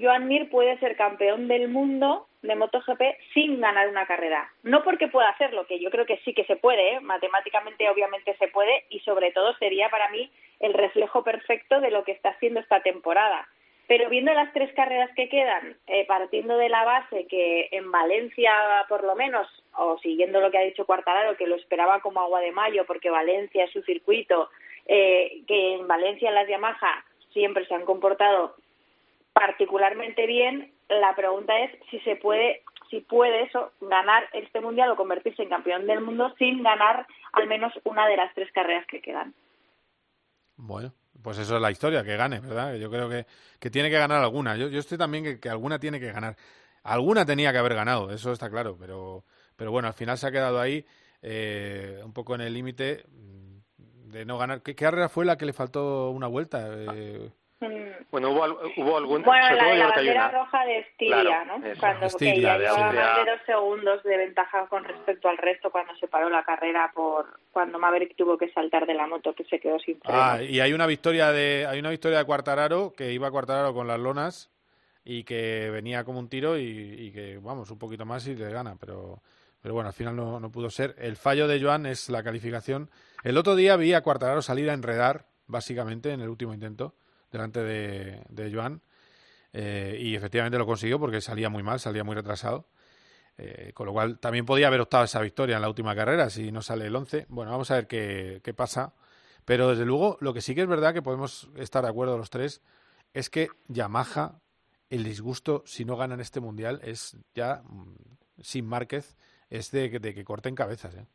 Joan Mir puede ser campeón del mundo de MotoGP sin ganar una carrera. No porque pueda hacerlo, que yo creo que sí que se puede, ¿eh? matemáticamente obviamente se puede y sobre todo sería para mí el reflejo perfecto de lo que está haciendo esta temporada. Pero viendo las tres carreras que quedan, eh, partiendo de la base que en Valencia, por lo menos, o siguiendo lo que ha dicho Cuartararo, que lo esperaba como agua de mayo, porque Valencia es su circuito, eh, que en Valencia las Yamaha siempre se han comportado particularmente bien, la pregunta es si se puede si puede eso ganar este mundial o convertirse en campeón del mundo sin ganar al menos una de las tres carreras que quedan. Bueno, pues eso es la historia, que gane, ¿verdad? Yo creo que, que tiene que ganar alguna. Yo, estoy también que, alguna tiene que ganar. Alguna tenía que haber ganado, eso está claro, pero, pero bueno, al final se ha quedado ahí eh, un poco en el límite de no ganar. ¿Qué, carrera fue la que le faltó una vuelta? Eh, bueno, hubo, hubo algún... Bueno, la de la bandera roja de Estiria, ¿no? Cuando Estiria, llevaba más de dos segundos de ventaja con respecto al resto cuando se paró la carrera por cuando Maverick tuvo que saltar de la moto que se quedó sin freno. Ah, y hay una victoria de hay una victoria de Cuartararo que iba a Cuartararo con las lonas y que venía como un tiro y, que, vamos, un poquito más y le gana, pero... Pero bueno, al final no, no pudo ser. El fallo de Joan es la calificación. El otro día vi a Cuartararo salir a enredar, básicamente, en el último intento delante de, de Joan. Eh, y efectivamente lo consiguió porque salía muy mal, salía muy retrasado. Eh, con lo cual también podía haber optado esa victoria en la última carrera si no sale el 11. Bueno, vamos a ver qué, qué pasa. Pero desde luego, lo que sí que es verdad que podemos estar de acuerdo los tres es que Yamaha, el disgusto si no ganan este mundial es ya mm, sin Márquez, es de, de que corten cabezas. ¿eh?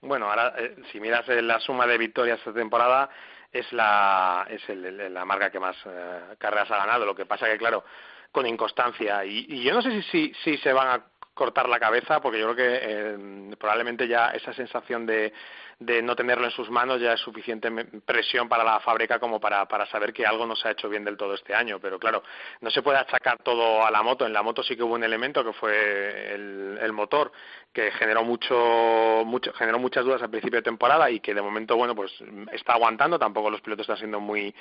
Bueno, ahora si miras la suma de victorias esta temporada, es la, es el, la marca que más eh, carreras ha ganado. Lo que pasa que, claro, con inconstancia. Y, y yo no sé si, si, si se van a cortar la cabeza, porque yo creo que eh, probablemente ya esa sensación de, de no tenerlo en sus manos ya es suficiente presión para la fábrica como para, para saber que algo no se ha hecho bien del todo este año. Pero claro, no se puede achacar todo a la moto. En la moto sí que hubo un elemento que fue el, el motor, que generó mucho, mucho, generó muchas dudas al principio de temporada y que de momento, bueno, pues está aguantando. Tampoco los pilotos están siendo muy,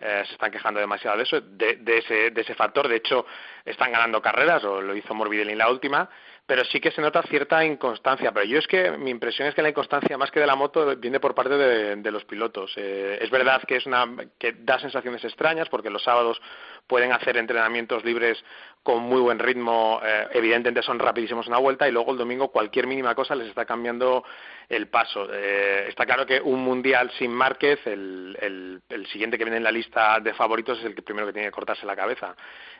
eh, se están quejando demasiado de eso, de, de, ese, de ese factor. De hecho, están ganando carreras, o lo hizo Morbidelli en la última pero sí que se nota cierta inconstancia. Pero yo es que mi impresión es que la inconstancia más que de la moto viene por parte de, los pilotos. Eh, es verdad que es una que da sensaciones extrañas porque los sábados pueden hacer entrenamientos libres con muy buen ritmo, eh, evidentemente son rapidísimos una vuelta y luego el domingo cualquier mínima cosa les está cambiando el paso. Eh, está claro que un mundial sin Márquez, el, el, el, siguiente que viene en la lista de favoritos es el que primero que tiene que cortarse la cabeza.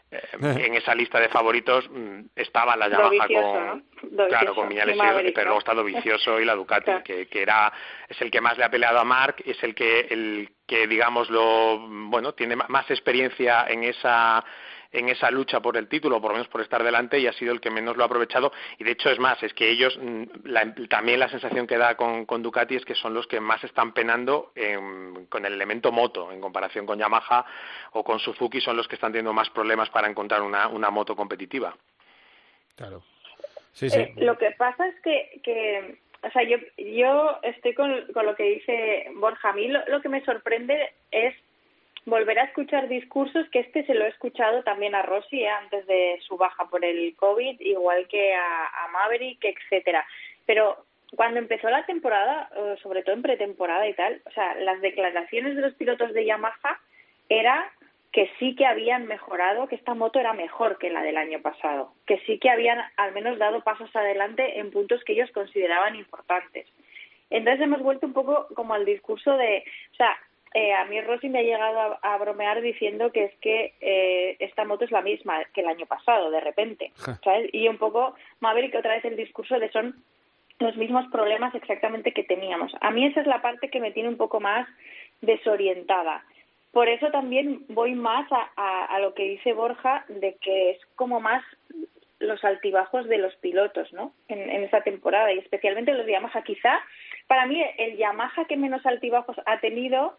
Eh, en esa lista de favoritos mm, estaba la Yamaha con, claro, con Viñales, pero luego está Vicioso y la Ducati, que, que era es el que más le ha peleado a Marc, es el que el que digamos lo bueno tiene más experiencia en esa en esa lucha por el título, por lo menos por estar delante, y ha sido el que menos lo ha aprovechado. Y de hecho es más, es que ellos, mm, también la sensación que da con, con, Ducati es que son los que más están penando con el elemento moto, en comparación con Yamaha o con Suzuki, son los que están teniendo más problemas para encontrar una, una moto competitiva. Claro. Sí, sí. Eh, lo que pasa es que, que o sea, yo, yo estoy con, con lo que dice Borja. A mí lo que me sorprende es volver a escuchar discursos que este se lo he escuchado también a Rossi ¿eh? antes de su baja por el COVID, igual que a, a Maverick, etcétera. Pero cuando empezó la temporada, sobre todo en pretemporada y tal, o sea, las declaraciones de los pilotos de Yamaha era que sí que habían mejorado, que esta moto era mejor que la del año pasado, que sí que habían al menos dado pasos adelante en puntos que ellos consideraban importantes. Entonces hemos vuelto un poco como al discurso de, o sea, eh, a mí Rossi me ha llegado a, bromear diciendo que es que eh, esta moto es la misma que el año pasado, de repente, ¿sabes? Y un poco Maverick otra vez el discurso de son los mismos problemas exactamente que teníamos. A mí esa es la parte que me tiene un poco más desorientada, por eso también voy más a, a, lo que dice Borja, de que es como más los altibajos de los pilotos, ¿no? En, en esta temporada y especialmente los Yamaha. Quizá para mí el Yamaha que menos altibajos ha tenido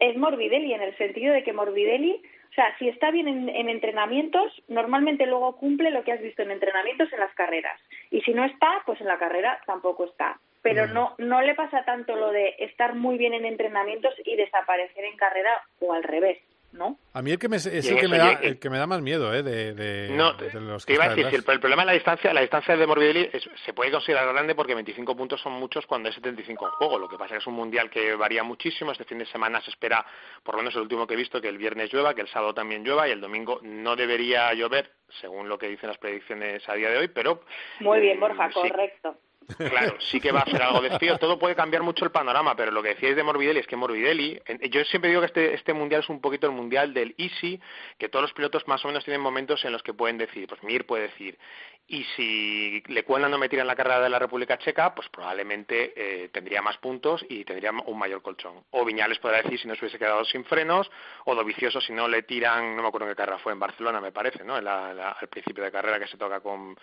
es Morbidelli, en el sentido de que Morbidelli, o sea, si está bien en, en, entrenamientos, normalmente luego cumple lo que has visto en entrenamientos en las carreras. Y si no está, pues en la carrera tampoco está pero no no le pasa tanto lo de estar muy bien en entrenamientos y desaparecer en carrera o al revés. ¿no? A mí el que me, es el que, me da, el que me da más miedo, ¿eh? De, de, no, de los que te iba a decir, el, el, problema es la distancia, la distancia de Morbidelli es, se puede considerar grande porque 25 puntos son muchos cuando es 75 en juego. Lo que pasa es que es un mundial que varía muchísimo. Este fin de semana se espera, por lo menos el último que he visto, que el viernes llueva, que el sábado también llueva y el domingo no debería llover, según lo que dicen las predicciones a día de hoy, pero... Muy bien, Borja, correcto. Claro, sí que va a ser algo de frío. Todo puede cambiar mucho el panorama, pero lo que decíais de Morbidelli es que Morbidelli, yo siempre digo que este, este mundial es un poquito el mundial del easy, que todos los pilotos más o menos tienen momentos en los que pueden decir, pues Mir puede decir, y si le cuelan no me tiran la carrera de la República Checa, pues probablemente eh, tendría más puntos y tendría un mayor colchón. O Viñales podrá decir si no se hubiese quedado sin frenos, o Dovicioso si no le tiran, no me acuerdo en qué carrera fue, en Barcelona me parece, ¿no? La, la, al principio de carrera que se toca con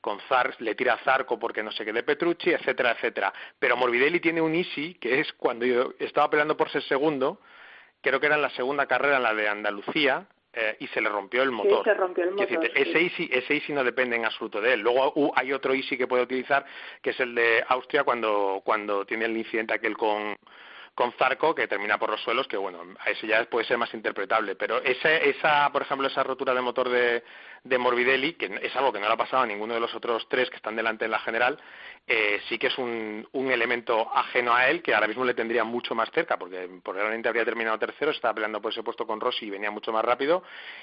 con Zar, le tira a Zarco porque no sé qué de Petrucci, etcétera, etcétera. Pero Morbidelli tiene un easy, que es cuando yo estaba peleando por ser segundo, creo que era en la segunda carrera, en la de Andalucía, eh, y se le rompió el motor. Sí, se rompió el motor. Decir, ese, easy, ese easy no depende en absoluto de él. Luego uh, hay otro easy que puede utilizar, que es el de Austria, cuando, cuando tiene el incidente aquel con con Zarco que termina por los suelos que bueno a ese ya puede ser más interpretable. Pero ese, esa por ejemplo esa rotura de motor de, de Morbidelli que es algo que no le ha pasado a ninguno de los otros tres que están delante en la general eh, sí que es un, un elemento ajeno a él que ahora mismo le tendría mucho más cerca porque probablemente habría terminado tercero estaba peleando por ese puesto con Rossi y venía mucho más rápido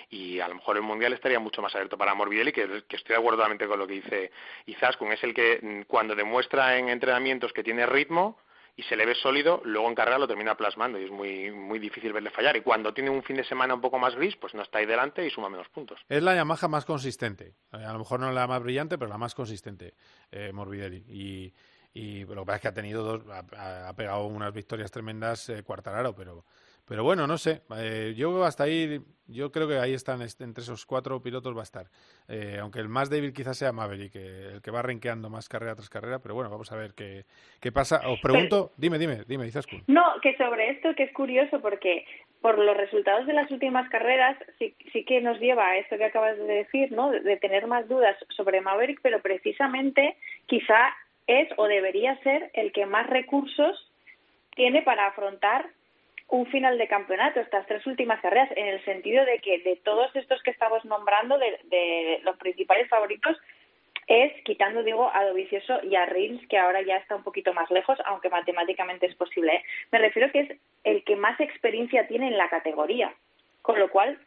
y a lo mejor el mundial estaría mucho más abierto para Morbidelli que, que estoy de acuerdo totalmente con lo que dice Izaskun es el que mm, cuando demuestra en entrenamientos que tiene ritmo y se le ve sólido, luego en carrera lo termina plasmando y es muy, muy difícil verle fallar. Y cuando tiene un fin de semana un poco más gris, pues no está ahí delante y suma menos puntos. Es la Yamaha más consistente. Eh, a lo mejor no la más brillante, pero la más consistente, eh, Morbidelli. Y, y lo que pasa es que ha tenido dos, ha, ha pegado unas victorias tremendas eh, Cuartararo, pero pero bueno, no sé. Eh, yo hasta ahí, yo creo que ahí están, entre esos cuatro pilotos va a estar. Eh, aunque el más débil quizás sea Maverick, el que va renqueando más carrera tras carrera. Pero bueno, vamos a ver qué, qué pasa. Os pregunto, dime, dime, dime, Izaskun. No, que sobre esto que es curioso porque por los resultados de las últimas carreras sí, sí que nos lleva a esto que acabas de decir, ¿no? De, de tener más dudas sobre Maverick, pero precisamente quizá es o debería ser el que más recursos tiene para afrontar un final de campeonato, estas tres últimas carreras, en el sentido de que de todos estos que estamos nombrando, de, de los principales favoritos, es, quitando, digo, a Dovicioso y a Reels, que ahora ya está un poquito más lejos, aunque matemáticamente es posible. ¿eh? Me refiero que es el que más experiencia tiene en la categoría, con lo cual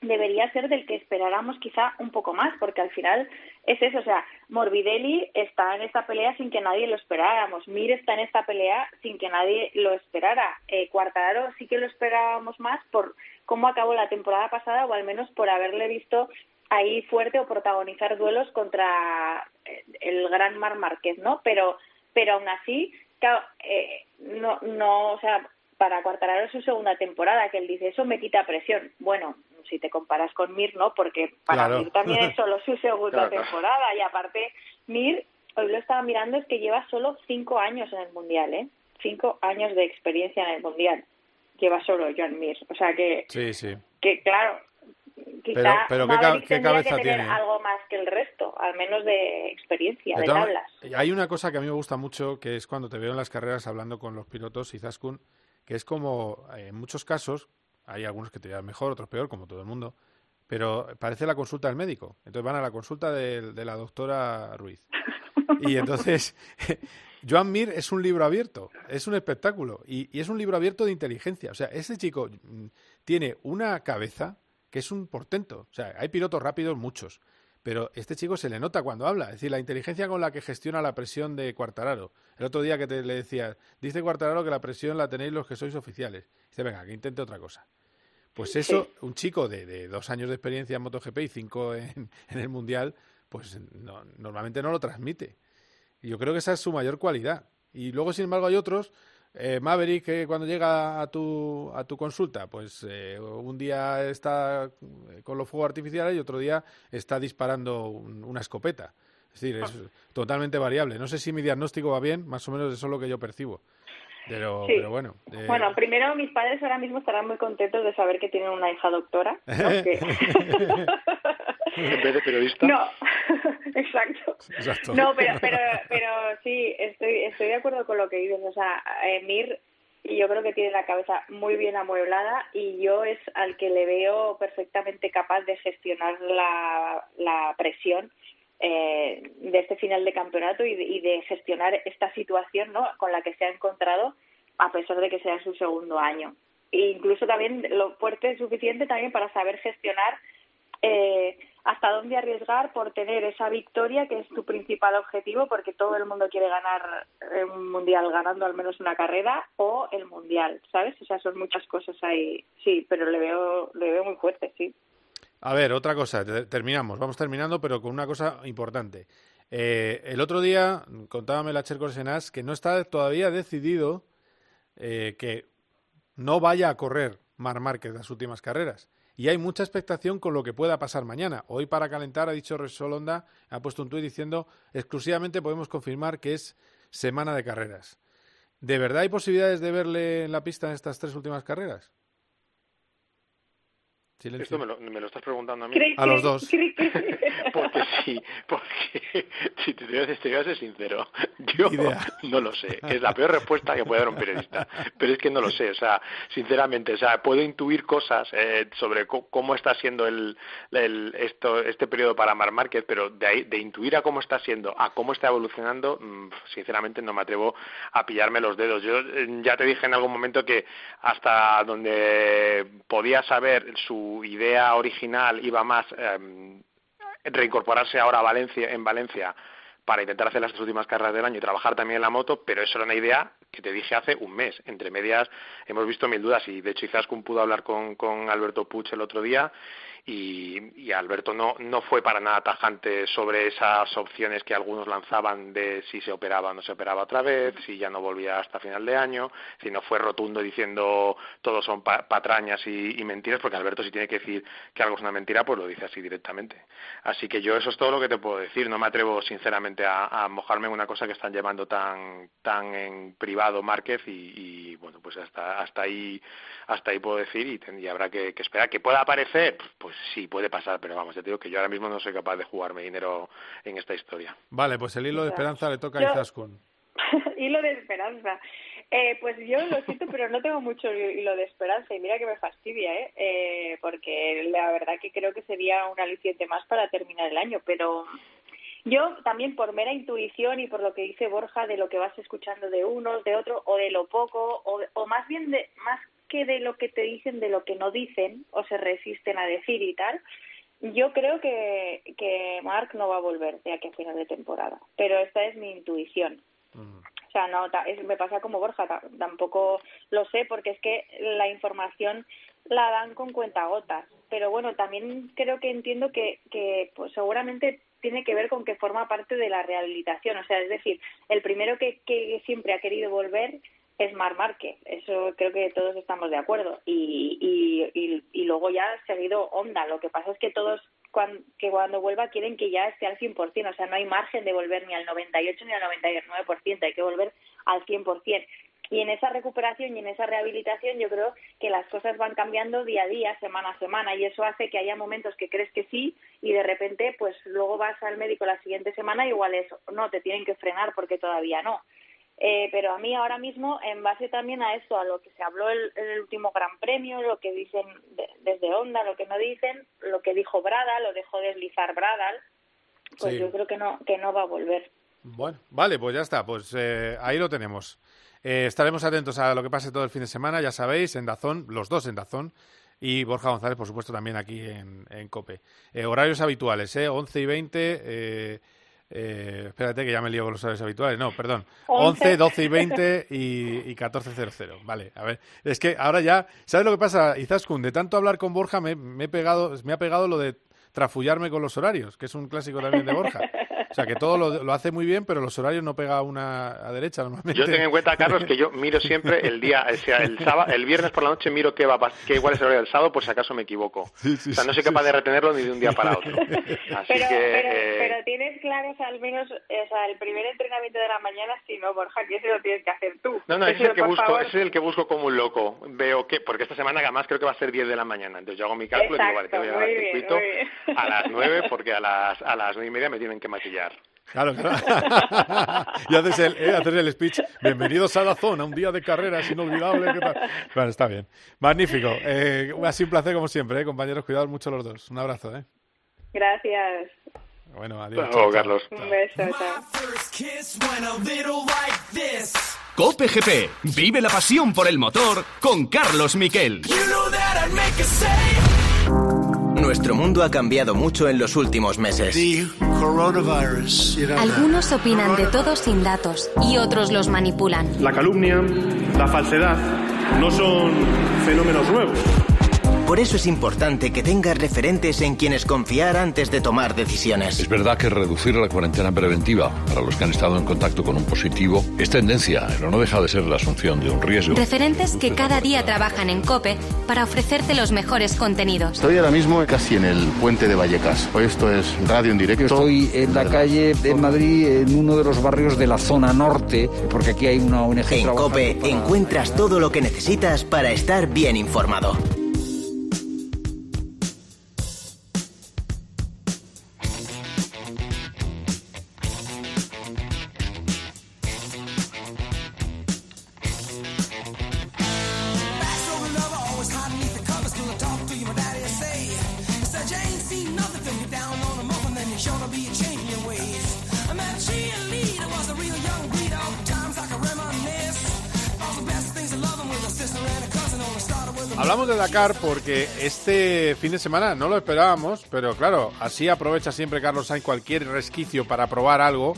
debería ser del que esperáramos quizá un poco más, porque al final es eso, o sea, Morbidelli está en esta pelea sin que nadie lo esperáramos, Mir está en esta pelea sin que nadie lo esperara, eh, Cuartararo sí que lo esperábamos más por cómo acabó la temporada pasada o al menos por haberle visto ahí fuerte o protagonizar duelos contra eh, el gran Mar Márquez, ¿no? Pero, pero aún así, claro, eh, no, no, o sea, para Cuartararo es su segunda temporada, que él dice, eso me quita presión. Bueno, si te comparas con Mir, ¿no? Porque para Mir también es solo su segunda temporada y aparte Mir, hoy lo estaba mirando, es que lleva solo cinco años en el Mundial, ¿eh? Cinco años de experiencia en el Mundial. Lleva solo John Mir. O sea que... Sí, sí. Que claro, quizá pero, pero ¿qué, cabeza que tener tiene? algo más que el resto, al menos de experiencia, de, tablas. Hay una cosa que a mí me gusta mucho, que es cuando te veo en las carreras hablando con los pilotos, y Zaskun, que es como, en muchos casos, hay algunos que te llevan mejor, otros peor, como todo el mundo. Pero parece la consulta del médico. Entonces van a la consulta de, la doctora Ruiz. Y entonces, Joan Mir es un libro abierto, es un espectáculo. Y, y, es un libro abierto de inteligencia. O sea, ese chico mm, tiene una cabeza que es un portento. O sea, hay pilotos rápidos, muchos. Pero este chico se le nota cuando habla. Es decir, la inteligencia con la que gestiona la presión de Cuartararo. El otro día que te, le decía, dice Cuartararo que la presión la tenéis los que sois oficiales. Dice, venga, que intente otra cosa. Pues eso, un chico de, de, dos años de experiencia en MotoGP y cinco en, en el Mundial, pues no, normalmente no lo transmite. Y yo creo que esa es su mayor cualidad. Y luego, sin embargo, hay otros eh, Maverick, eh, cuando llega a tu, a tu consulta, pues eh, un día está con los fuegos artificiales y otro día está disparando una escopeta. Es decir, es totalmente variable. No sé si mi diagnóstico va bien, más o menos eso es lo que yo percibo. Pero, pero bueno. Bueno, primero mis padres ahora mismo estarán muy contentos de saber que tienen una hija doctora. ¿En vez de periodista? No, exacto. No, pero, pero, pero sí, estoy, estoy de acuerdo con lo que dices. O sea, Mir y yo creo que tiene la cabeza muy bien amueblada y yo es al que le veo perfectamente capaz de gestionar la, la presión eh, de este final de campeonato y de, gestionar esta situación ¿no? con la que se ha encontrado a pesar de que sea su segundo año. E incluso también lo fuerte es suficiente también para saber gestionar eh, hasta dónde arriesgar por tener esa victoria que es tu principal objetivo porque todo el mundo quiere ganar un mundial ganando al menos una carrera o el mundial, ¿sabes? O sea, son muchas cosas ahí, sí, pero le veo, le veo muy fuerte, sí. A ver, otra cosa, terminamos, vamos terminando, pero con una cosa importante. Eh, el otro día contábame la Cher Corsenas que no está todavía decidido eh, que no vaya a correr Mar Márquez las últimas carreras. Y hay mucha expectación con lo que pueda pasar mañana. Hoy para calentar ha dicho Resolonda, ha puesto un tuit diciendo exclusivamente podemos confirmar que es semana de carreras. ¿De verdad hay posibilidades de verle en la pista en estas tres últimas carreras? Esto me lo, me lo, estás preguntando a mí. A los dos. porque sí, porque si te voy, a, ser sincero, yo no lo sé. Es la peor respuesta que puede dar un periodista. Pero es que no lo sé, o sea, sinceramente, o sea, puedo intuir cosas eh, sobre cómo está siendo el, el, esto, este periodo para Mar Márquez, pero de, ahí, de intuir a cómo está siendo, a cómo está evolucionando, mm, sinceramente no me atrevo a pillarme los dedos. Yo eh, ya te dije en algún momento que hasta donde podía saber su idea original iba más eh, reincorporarse ahora a Valencia, en Valencia para intentar hacer las tres últimas carreras del año y trabajar también en la moto, pero eso era una idea que te dije hace un mes. Entre medias hemos visto mil dudas y de hecho Izaskun pudo hablar con, con Alberto Puch el otro día y, Alberto no, no fue para nada tajante sobre esas opciones que algunos lanzaban de si se operaba o no se operaba otra vez, si ya no volvía hasta final de año, si no fue rotundo diciendo todos son patrañas y, mentiras, porque Alberto si tiene que decir que algo es una mentira, pues lo dice así directamente. Así que yo eso es todo lo que te puedo decir, no me atrevo sinceramente a, mojarme en una cosa que están llevando tan, tan en privado Márquez y, bueno, pues hasta, hasta ahí hasta ahí puedo decir y, habrá que, que esperar que pueda aparecer, pues sí, puede pasar, pero vamos, te digo que yo ahora mismo no soy capaz de jugarme dinero en esta historia. Vale, pues el hilo de esperanza le toca a Izaskun. hilo de esperanza. Eh, pues yo lo siento, pero no tengo mucho hilo de esperanza y mira que me fastidia, ¿eh? ¿eh? Porque la verdad que creo que sería un aliciente más para terminar el año, pero yo también por mera intuición y por lo que dice Borja de lo que vas escuchando de unos, de otros o de lo poco o, o más bien de más que de lo que te dicen, de lo que no dicen o se resisten a decir y tal, yo creo que, que Mark no va a volver de aquí a final de temporada, pero esta es mi intuición. O sea, no, me pasa como Borja, tampoco lo sé porque es que la información la dan con cuentagotas. Pero bueno, también creo que entiendo que, que pues seguramente tiene que ver con que forma parte de la rehabilitación. O sea, es decir, el primero que, que siempre ha querido volver es Mar Márquez, eso creo que todos estamos de acuerdo. Y, y, y, luego ya ha seguido Honda, lo que pasa es que todos cuando, que cuando vuelva quieren que ya esté al 100%, o sea, no hay margen de volver ni al 98 ni al 99%, hay que volver al 100%. Y en esa recuperación y en esa rehabilitación yo creo que las cosas van cambiando día a día, semana a semana, y eso hace que haya momentos que crees que sí y de repente pues luego vas al médico la siguiente semana y igual eso, no, te tienen que frenar porque todavía no. Eh, pero a mí ahora mismo, en base también a esto, a lo que se habló el, el último Gran Premio, lo que dicen desde Honda, lo que no dicen, lo que dijo Bradal, lo dejó deslizar Bradal, pues yo creo que no, que no va a volver. Bueno, vale, pues ya está, pues eh, ahí lo tenemos. Eh, estaremos atentos a lo que pase todo el fin de semana, ya sabéis, en Dazón, los dos en Dazón, y Borja González, por supuesto, también aquí en, en COPE. horarios habituales, ¿eh? 11 y 20 eh, espérate que ya me lío con los horarios habituales. No, perdón. 11, 12 y 20 y, y 14.00. Vale, a ver. Es que ahora ya, ¿sabes lo que pasa, Izaskun? De tanto hablar con Borja me, he pegado, me ha pegado lo de trafullarme con los horarios, que es un clásico también de Borja. O sea, que todo lo, hace muy bien, pero los horarios no pega una a derecha normalmente. Yo tengo en cuenta, Carlos, que yo miro siempre el día, o sea, el sábado, el viernes por la noche miro qué va qué igual es el horario del sábado por si acaso me equivoco. o sea, no soy capaz de retenerlo ni de un día para otro. Así pero, que, eh, pero, tienes claros al menos, o sea, el primer entrenamiento de la mañana, si no, Borja, que ese lo tienes que hacer tú. No, no, ese es el que busco, ese es el que busco como un loco. Veo que, porque esta semana además creo que va a ser 10 de la mañana, entonces yo hago mi cálculo y digo, vale, te voy a dar circuito a las 9 porque a las, a las 9 y media me tienen que maquillar. Claro, claro. y haces el, eh, haces el speech. Bienvenidos a la zona, un día de carreras inolvidable. Bueno, está bien. Magnífico. Eh, ha sido un placer como siempre, eh, compañeros. Cuidados mucho los dos. Un abrazo. Eh. Gracias. Bueno, adiós. Chao, Carlos. Un beso. Chao. Cope GP. Vive la pasión por el motor con Carlos Miquel. Nuestro mundo ha cambiado mucho en los últimos meses. Algunos opinan de todo sin datos y otros los manipulan. La calumnia, la falsedad, no son fenómenos nuevos. Por eso es importante que tengas referentes en quienes confiar antes de tomar decisiones. Es verdad que reducir la cuarentena preventiva para los que han estado en contacto con un positivo es tendencia, pero no deja de ser la asunción de un riesgo. Referentes que cada día trabajan en COPE para ofrecerte los mejores contenidos. Estoy ahora mismo casi en el puente de Vallecas. Hoy esto es radio en directo. Estoy en la calle de Madrid, en uno de los barrios de la zona norte, porque aquí hay una ONG. En COPE encuentras todo lo que necesitas para estar bien informado. Hablamos de Dakar porque este fin de semana no lo esperábamos, pero claro, así aprovecha siempre Carlos Sainz cualquier resquicio para probar algo.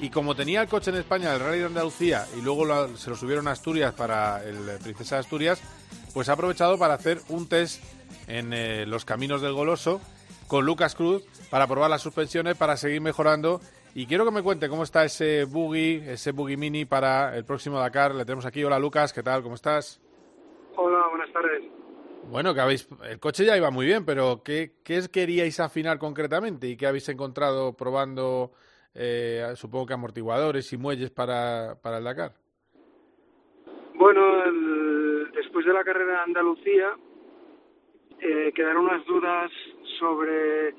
Y como tenía el coche en España, el Rally de Andalucía, y luego se lo subieron a Asturias para el Princesa de Asturias, pues ha aprovechado para hacer un test en eh, los caminos del Goloso con Lucas Cruz para probar las suspensiones, para seguir mejorando. Y quiero que me cuente cómo está ese buggy, ese buggy mini para el próximo Dakar. Le tenemos aquí. Hola Lucas, ¿qué tal? ¿Cómo estás? Hola, buenas tardes. Bueno, que habéis, el coche ya iba muy bien, pero ¿qué, qué queríais afinar concretamente y qué habéis encontrado probando, eh, supongo que amortiguadores y muelles para, para el Dakar? Bueno, después de la carrera de Andalucía eh, quedaron unas dudas sobre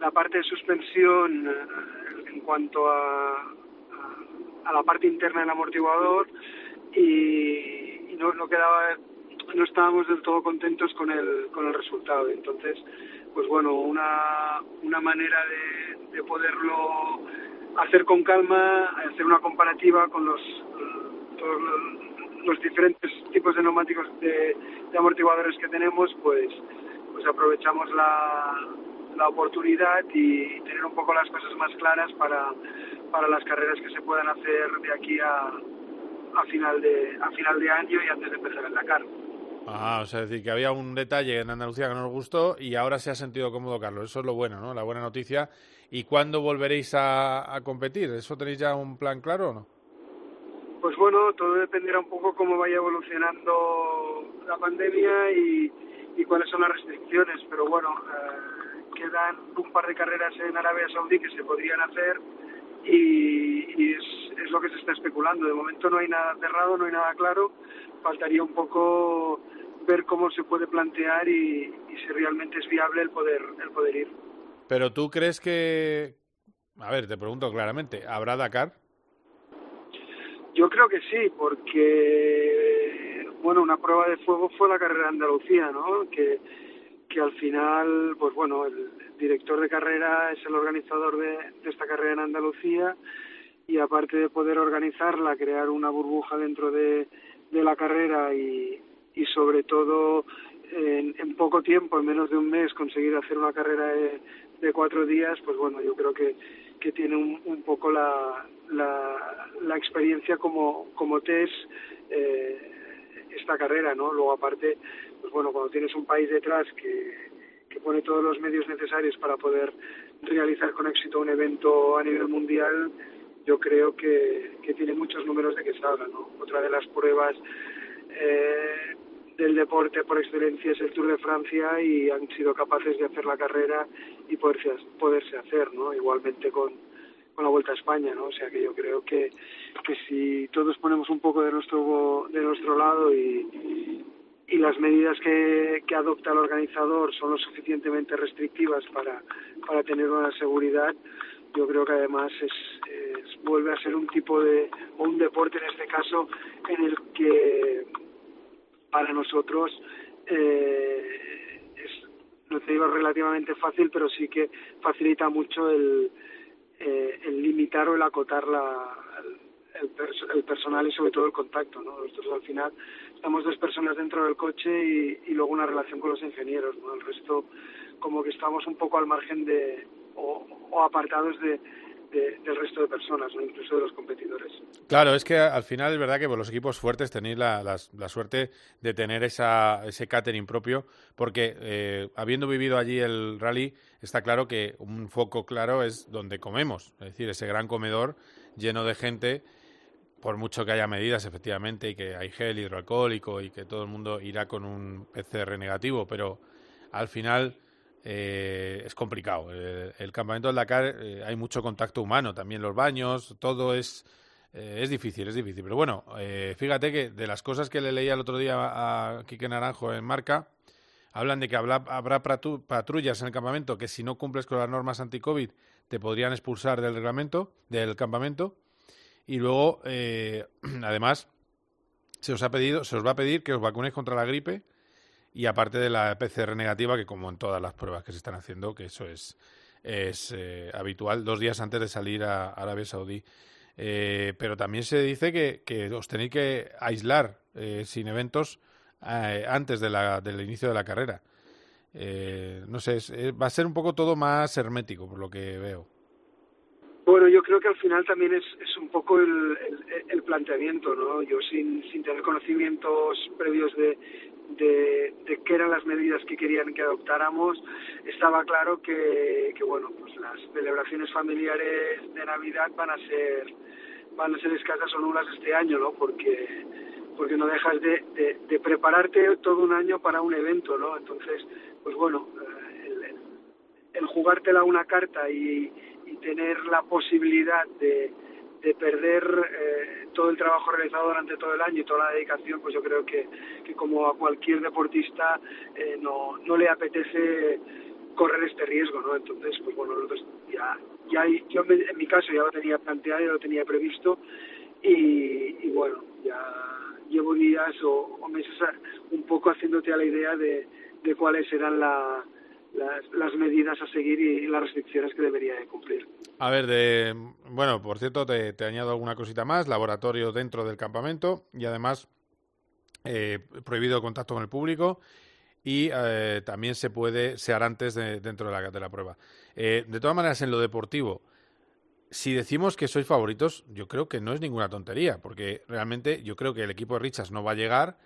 la parte de suspensión eh, en cuanto a, a, la parte interna del amortiguador y, y no, no quedaba no estábamos del todo contentos con el, con el resultado. Entonces, pues bueno, una, una manera de, de poderlo hacer con calma, hacer una comparativa con los, todos los, diferentes tipos de neumáticos de, amortiguadores que tenemos, pues, pues aprovechamos la, la oportunidad y tener un poco las cosas más claras para, para las carreras que se puedan hacer de aquí a, a final de a final de año y antes de empezar el Dakar. Ah, o sea, decir, que había un detalle en Andalucía que no nos gustó y ahora se ha sentido cómodo Carlos. Eso es lo bueno, ¿no? La buena noticia. ¿Y cuándo volveréis a, a competir? ¿Eso tenéis ya un plan claro o no? Pues bueno, todo dependerá un poco cómo vaya evolucionando la pandemia y, y cuáles son las restricciones. Pero bueno, eh, quedan un par de carreras en Arabia Saudí que se podrían hacer y, y es, es lo que se está especulando. De momento no hay nada cerrado, no hay nada claro. Faltaría un poco ver cómo se puede plantear y, si realmente es viable el poder, el poder ir. Pero tú crees que, a ver, te pregunto claramente, ¿habrá Dakar? Yo creo que sí, porque, bueno, una prueba de fuego fue la carrera de Andalucía, ¿no? Que, que al final, pues bueno, el director de carrera es el organizador de, de esta carrera en Andalucía y aparte de poder organizarla, crear una burbuja dentro de, de la carrera y, y sobre todo en, en, poco tiempo, en menos de un mes, conseguir hacer una carrera de, cuatro días, pues bueno, yo creo que, que tiene un, un poco la, la, la, experiencia como, como test eh, esta carrera, ¿no? Luego aparte, pues bueno, cuando tienes un país detrás que, que pone todos los medios necesarios para poder realizar con éxito un evento a nivel mundial, yo creo que, que tiene muchos números de que salga. ¿no? Otra de las pruebas eh, del deporte por excelencia es el Tour de Francia y han sido capaces de hacer la carrera y poderse, poderse hacer, ¿no? Igualmente con, con la Vuelta a España, ¿no? O sea que yo creo que, que si todos ponemos un poco de nuestro de nuestro lado y, y las medidas que, que adopta el organizador son lo suficientemente restrictivas para, para tener una seguridad, yo creo que además es, es, vuelve a ser un tipo de, o un deporte en este caso, en el que para nosotros eh, es, no te digo relativamente fácil, pero sí que facilita mucho el, eh, el limitar o el acotar la, el, el, personal y sobre todo el contacto. ¿no? Nosotros al final estamos dos personas dentro del coche y, y luego una relación con los ingenieros. ¿no? El resto como que estamos un poco al margen de o, o apartados de, de, del resto de personas, ¿no? incluso de los competidores. Claro, es que al final es verdad que por los equipos fuertes tenéis la, la, la suerte de tener esa, ese catering propio, porque eh, habiendo vivido allí el rally, está claro que un foco claro es donde comemos, es decir, ese gran comedor lleno de gente por mucho que haya medidas, efectivamente, y que hay gel hidroalcohólico y que todo el mundo irá con un PCR negativo, pero al final eh, es complicado. El, el, campamento del Dakar eh, hay mucho contacto humano, también los baños, todo es, eh, es difícil, es difícil. Pero bueno, eh, fíjate que de las cosas que le leía el otro día a Quique Naranjo en Marca, hablan de que habrá, habrá patrullas en el campamento que si no cumples con las normas anti-COVID te podrían expulsar del reglamento, del campamento y luego, eh, además, se os ha pedido, se os va a pedir que os vacunéis contra la gripe y aparte de la PCR negativa, que como en todas las pruebas que se están haciendo, que eso es, es eh, habitual, dos días antes de salir a Arabia Saudí. Eh, pero también se dice que, que os tenéis que aislar eh, sin eventos eh, antes de la, del inicio de la carrera. Eh, no sé, es, va a ser un poco todo más hermético, por lo que veo. Bueno, yo creo que al final también es, es un poco el, el, el, planteamiento, ¿no? Yo sin, sin tener conocimientos previos de, de, de qué eran las medidas que querían que adoptáramos, estaba claro que, que, bueno, pues las celebraciones familiares de Navidad van a ser van a ser escasas o nulas este año, ¿no? Porque porque no dejas de, de, de prepararte todo un año para un evento, ¿no? Entonces, pues bueno, el, el, el jugártela una carta y y tener la posibilidad de, de perder eh, todo el trabajo realizado durante todo el año y toda la dedicación, pues yo creo que, que como a cualquier deportista eh, no, no le apetece correr este riesgo, ¿no? Entonces, pues bueno, nosotros ya, ya yo en mi caso ya lo tenía planteado, ya lo tenía previsto y, y bueno, ya llevo días o, o meses un poco haciéndote a la idea de, de cuáles serán la, las, medidas a seguir y, las restricciones que debería de cumplir. A ver, de, bueno, por cierto, te, añado alguna cosita más, laboratorio dentro del campamento y además eh, prohibido contacto con el público y eh, también se puede, se antes de, dentro de la, de la prueba. Eh, de todas maneras, en lo deportivo, si decimos que sois favoritos, yo creo que no es ninguna tontería, porque realmente yo creo que el equipo de Richards no va a llegar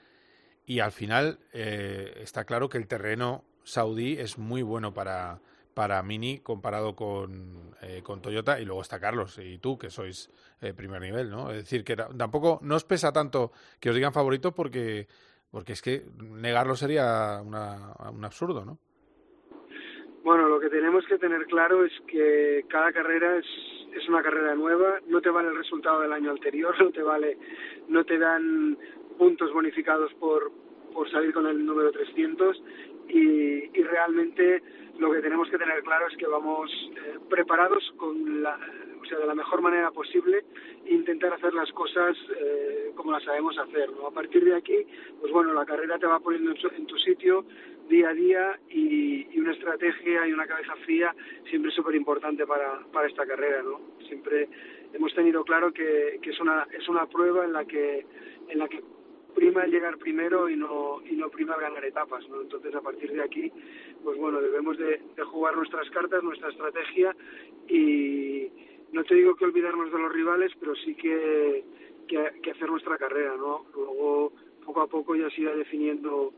y al final eh, está claro que el terreno saudí es muy bueno para, para Mini comparado con, eh, con Toyota y luego está Carlos y tú que sois eh, primer nivel, ¿no? Es decir, que tampoco no os pesa tanto que os digan favorito porque, porque es que negarlo sería una, un absurdo, ¿no? Bueno, lo que tenemos que tener claro es que cada carrera es, es una carrera nueva, no te vale el resultado del año anterior, no te vale, no te dan puntos bonificados por, por salir con el número 300 y, y realmente lo que tenemos que tener claro es que vamos eh, preparados con la, o sea, de la mejor manera posible e intentar hacer las cosas eh, como las sabemos hacer. ¿no? A partir de aquí, pues bueno, la carrera te va poniendo en, su, en tu sitio día a día y, una estrategia y una cabeza fría siempre es súper importante para, para esta carrera. ¿no? Siempre hemos tenido claro que, que es, una, es una prueba en la que, en la que prima el llegar primero y no y no prima el ganar etapas ¿no? entonces a partir de aquí pues bueno debemos de, jugar nuestras cartas nuestra estrategia y no te digo que olvidarnos de los rivales pero sí que que, que hacer nuestra carrera no luego poco a poco ya se irá definiendo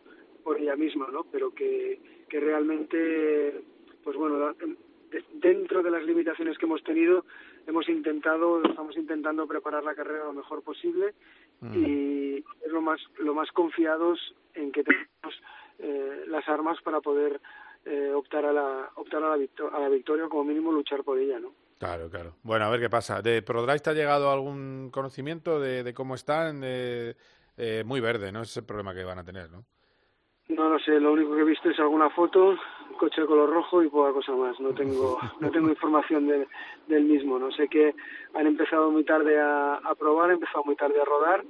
por ella misma no pero que que realmente pues bueno dentro de las limitaciones que hemos tenido, hemos intentado, estamos intentando preparar la carrera lo mejor posible mm. y es lo más, lo más confiados en que tenemos eh, las armas para poder eh, optar a la optar a la, a la victoria, como mínimo luchar por ella, ¿no? Claro, claro. Bueno, a ver qué pasa. ¿De ProDrive te ha llegado algún conocimiento de, de cómo están? Eh, muy verde, ¿no? Ese es el problema que van a tener, ¿no? No lo sé, lo único que he visto es alguna foto, coche de color rojo y poca cosa más. No tengo, no tengo información del mismo. No sé que han empezado muy tarde a, a probar, han empezado muy tarde a rodar.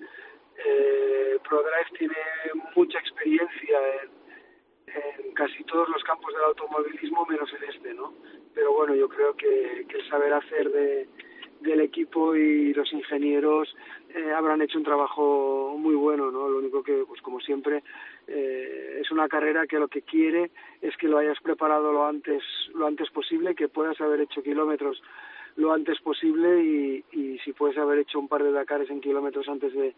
Eh, ProDrive tiene mucha experiencia en, en, casi todos los campos del automovilismo, menos en este, ¿no? Pero bueno, yo creo que, que el saber hacer de, del equipo y los ingenieros eh, habrán hecho un trabajo muy bueno, ¿no? Lo único que, pues como siempre, eh, es una carrera que lo que quiere es que lo hayas preparado lo antes, lo antes posible, que puedas haber hecho kilómetros lo antes posible y, si puedes haber hecho un par de Dakares en kilómetros antes de,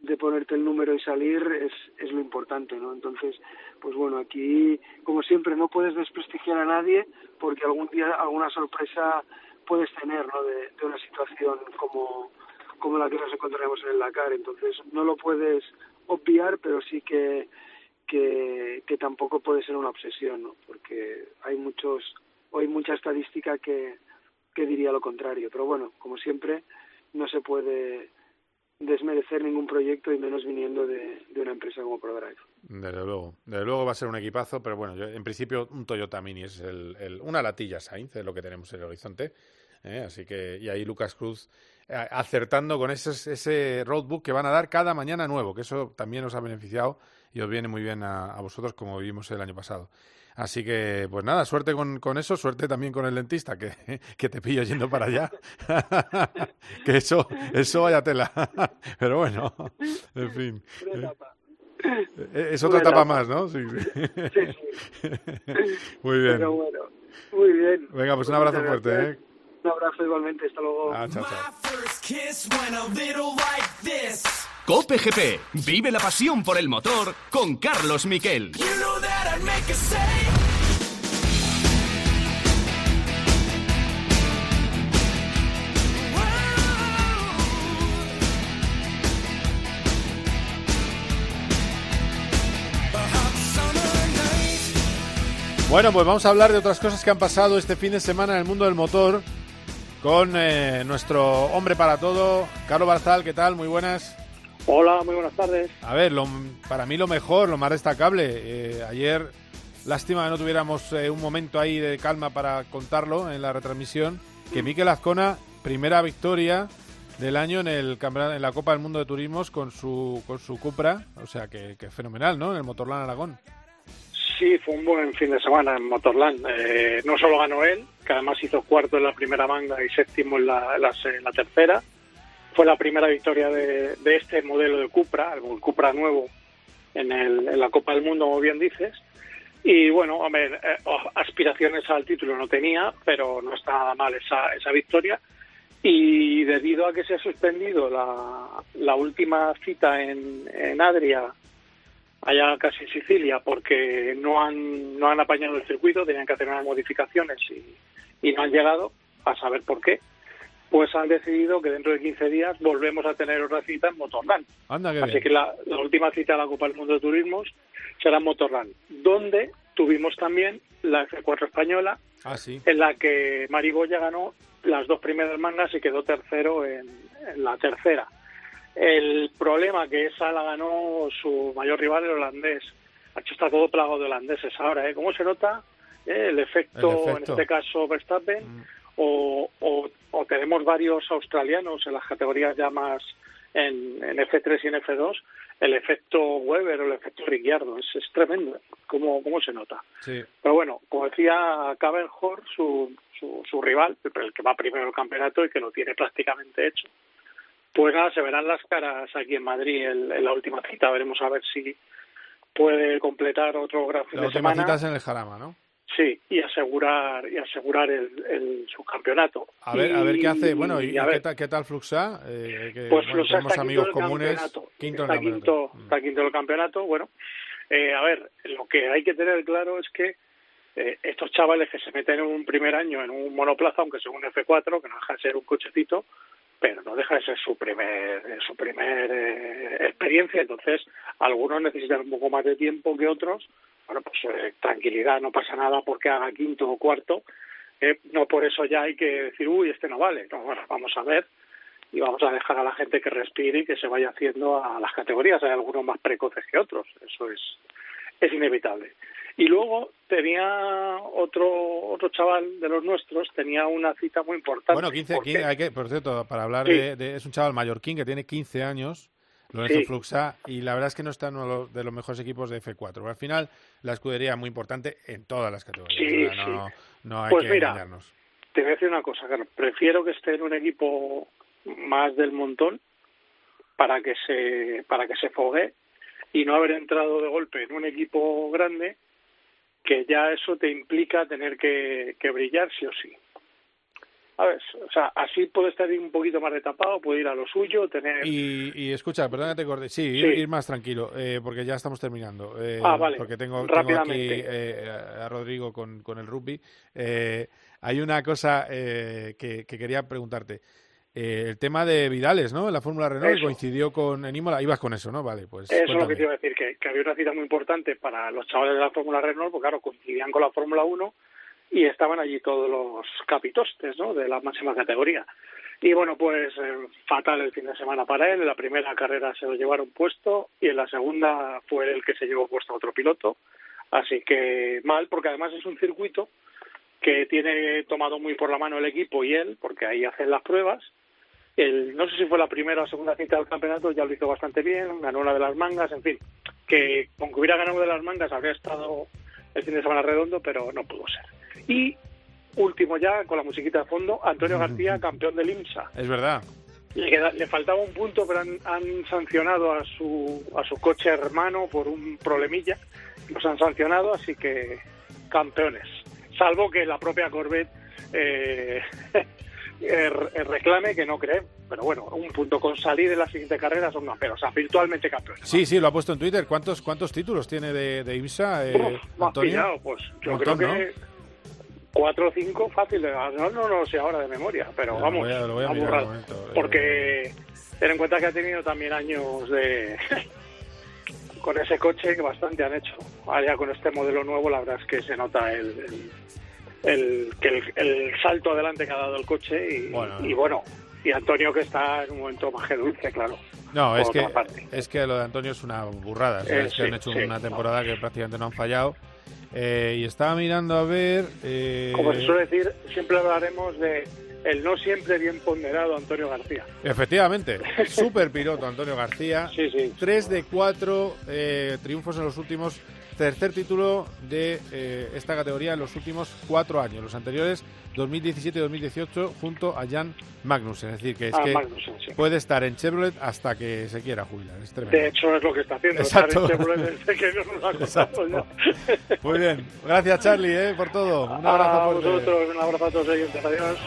de ponerte el número y salir es, es lo importante, ¿no? Entonces, pues bueno, aquí, como siempre, no puedes desprestigiar a nadie porque algún día alguna sorpresa puedes tener, ¿no? De una situación como, como la que nos encontraremos en el Dakar. Entonces, no lo puedes obviar, pero sí que, que, tampoco puede ser una obsesión, ¿no? Porque hay muchos, hay mucha estadística que, que diría lo contrario. Pero bueno, como siempre, no se puede desmerecer ningún proyecto y menos viniendo de, de una empresa como ProDrive. Desde luego, desde luego va a ser un equipazo, pero bueno, yo, en principio un Toyota Mini es el, una latilla Sainz, es lo que tenemos en el horizonte. ¿eh? Así que, y ahí Lucas Cruz acertando con ese, ese roadbook que van a dar cada mañana nuevo, que eso también os ha beneficiado y os viene muy bien a, a vosotros como vivimos el año pasado. Así que, pues nada, suerte con, con eso, suerte también con el dentista, que, que te pillo yendo para allá. que eso, eso vaya tela. Pero bueno, en fin. Eh, es otra etapa más, ¿no? Sí, sí. Muy bien. Pero bueno, muy bien. Venga, pues un abrazo fuerte, ¿eh? Un abrazo igualmente, hasta luego. Ah, chao, chao. Cope GP, vive la pasión por el motor con Carlos Miquel. Bueno, pues vamos a hablar de otras cosas que han pasado este fin de semana en el mundo del motor con eh, nuestro hombre para todo, Carlos Barzal, ¿qué tal? Muy buenas. Hola, muy buenas tardes. A ver, lo, para mí lo mejor, lo más destacable, eh, ayer, lástima que no tuviéramos eh, un momento ahí de calma para contarlo en la retransmisión, que Miquel Azcona, primera victoria del año en el en la Copa del Mundo de Turismos con su con su Cupra, o sea que, que fenomenal, ¿no? En el Motorland Aragón. Sí, fue un buen fin de semana en Motorland. Eh, no solo ganó él, que además hizo cuarto en la primera manga y séptimo en la, en la tercera. Fue la primera victoria de, este modelo de Cupra, el Cupra nuevo en, el, en la Copa del Mundo, como bien dices. Y bueno, eh, aspiraciones al título no tenía, pero no está nada mal esa, esa victoria. Y debido a que se ha suspendido la, la última cita en, en Adria allá casi en Sicilia porque no han, no han apañado el circuito, tenían que hacer unas modificaciones y, y no han llegado, a saber por qué, pues han decidido que dentro de 15 días volvemos a tener otra cita en Motorland. Así que la, la, última cita de la Copa del Mundo de Turismos será en Motorland, donde tuvimos también la F4 española, ah, sí. en la que Marigoya ganó las dos primeras mangas y quedó tercero en, en la tercera. El problema que esa la ganó su mayor rival, el holandés. Hecho está todo plagado de holandeses ahora, ¿eh? ¿Cómo se nota eh? el, efecto, El efecto. en este caso, Verstappen? Mm. O, o, o tenemos varios australianos en las categorías ya más en, en F3 y en F2, el efecto Weber o el efecto Ricciardo. Es, es tremendo ¿eh? cómo, cómo se nota. Sí. Pero bueno, como decía Cavenhor, su, su, su rival, el que va primero el campeonato y que lo tiene prácticamente hecho, pues nada, se verán las caras aquí en Madrid en, en la última cita. Veremos a ver si puede completar otro gran fin La de última semana. cita es en el Jarama, ¿no? Sí, y asegurar y asegurar el, el subcampeonato. A ver, a ver qué hace. Bueno, ¿y, y a qué, ver, tal, qué tal Fluxa? Eh, que, pues bueno, tenemos está amigos quinto comunes. campeonato. Quinto está, quinto, campeonato. está quinto del campeonato. Bueno, eh, a ver, lo que hay que tener claro es que eh, estos chavales que se meten en un primer año en un monoplaza, aunque sea un F4, que no deja de ser un cochecito, pero no deja de ser su primer su primer eh, experiencia entonces algunos necesitan un poco más de tiempo que otros bueno pues eh, tranquilidad no pasa nada porque haga quinto o cuarto. Eh, no por eso ya hay que decir uy este no vale no bueno vamos a ver y vamos a dejar a la gente que respire y que se vaya haciendo a las categorías. Hay algunos más precoces que otros eso es es inevitable. Y luego tenía otro otro chaval de los nuestros, tenía una cita muy importante. Bueno, 15, hay que, por cierto, para hablar de, Es un chaval mallorquín que tiene 15 años, Lorenzo Fluxa, y la verdad es que no está en uno de los mejores equipos de F4. al final, la escudería es muy importante en todas las categorías. no, no, hay pues que mira, engañarnos. Te voy a decir una cosa, Carlos. Prefiero que esté en un equipo más del montón para que se para que se fogue y no haber entrado de golpe en un equipo grande que ya eso te implica tener que, que brillar sí o sí. A ver, o sea, así puede estar un poquito más retapado, puede ir a lo suyo, tener... Y, y escucha, perdón que te corte, sí, Ir, más tranquilo, eh, porque ya estamos terminando. Eh, ah, vale, Porque tengo, tengo aquí eh, a Rodrigo con, con el rugby. Eh, hay una cosa eh, que, que quería preguntarte. Eh, el tema de Vidales, ¿no? En la Fórmula Renault coincidió con en Imola. Ibas con eso, ¿no? Vale, pues. Eso es lo que te iba a decir, que, había una cita muy importante para los chavales de la Fórmula Renault, porque claro, coincidían con la Fórmula 1 y estaban allí todos los capitostes, ¿no? De la máxima categoría. Y bueno, pues eh, fatal el fin de semana para él. En la primera carrera se lo llevaron puesto y en la segunda fue el que se llevó puesto a otro piloto. Así que mal, porque además es un circuito que tiene tomado muy por la mano el equipo y él, porque ahí hacen las pruebas el, no sé si fue la primera o segunda cita del campeonato, ya lo hizo bastante bien, ganó una de las mangas, en fin, que aunque hubiera ganado de las mangas habría estado el fin de semana redondo, pero no pudo ser. Y último ya, con la musiquita de fondo, Antonio García, campeón del IMSA. Es verdad. Le, le faltaba un punto, pero han, han, sancionado a su, a su coche hermano por un problemilla. Los han sancionado, así que campeones. Salvo que la propia Corvette eh, Eh, reclame que no cree, pero bueno, un punto con salir en la siguiente carrera son campeones, o sea, virtualmente campeones. Sí, sí, lo ha puesto en Twitter. ¿Cuántos cuántos títulos tiene de, de IMSA, eh, Antonio? pues yo creo que cuatro o cinco fáciles. No, no, no sé ahora de memoria, pero vamos, lo voy a, mirar eh. porque ten en cuenta que ha tenido también años de con ese coche que bastante han hecho. Allá con este modelo nuevo, la verdad es que se nota el el, que el, salto adelante que ha dado el coche y bueno. y Antonio que está en un momento más que dulce, claro. No, es que, es que lo de Antonio es una burrada. es que han hecho una temporada que prácticamente no han fallado. Eh, y estaba mirando a ver... Eh... Como se suele decir, siempre hablaremos de el no siempre bien ponderado Antonio García. Efectivamente, super piloto Antonio García. Sí, sí. Tres de cuatro eh, triunfos en los últimos tercer título de eh, esta categoría en los últimos cuatro años. Los anteriores, 2017 y 2018, junto a Jan Magnussen. Es decir, que es ah, que puede estar en Chevrolet hasta que se quiera jubilar. de hecho, es lo que está haciendo. Exacto. Estar en Chevrolet que no ha Muy bien. Gracias, Charlie, eh, por todo. Un abrazo a vosotros, un abrazo a todos ellos. Adiós.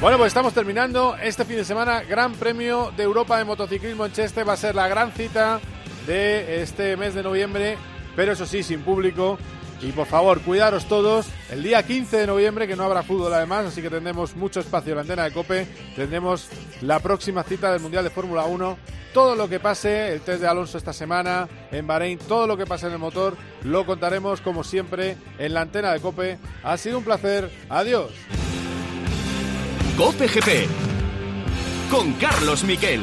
Bueno, pues estamos terminando este fin de semana. Gran Premio de Europa de Motociclismo en Cheste. Va a ser la gran cita de este mes de noviembre, pero eso sí, sin público. Y por favor, cuidaros todos. El día 15 de noviembre, que no habrá fútbol además, así que tendremos mucho espacio en la antena de Cope. Tendremos la próxima cita del Mundial de Fórmula 1. Todo lo que pase, el test de Alonso esta semana en Bahrein, todo lo que pase en el motor, lo contaremos como siempre en la antena de Cope. Ha sido un placer. Adiós. Cope GP con Carlos Miquel.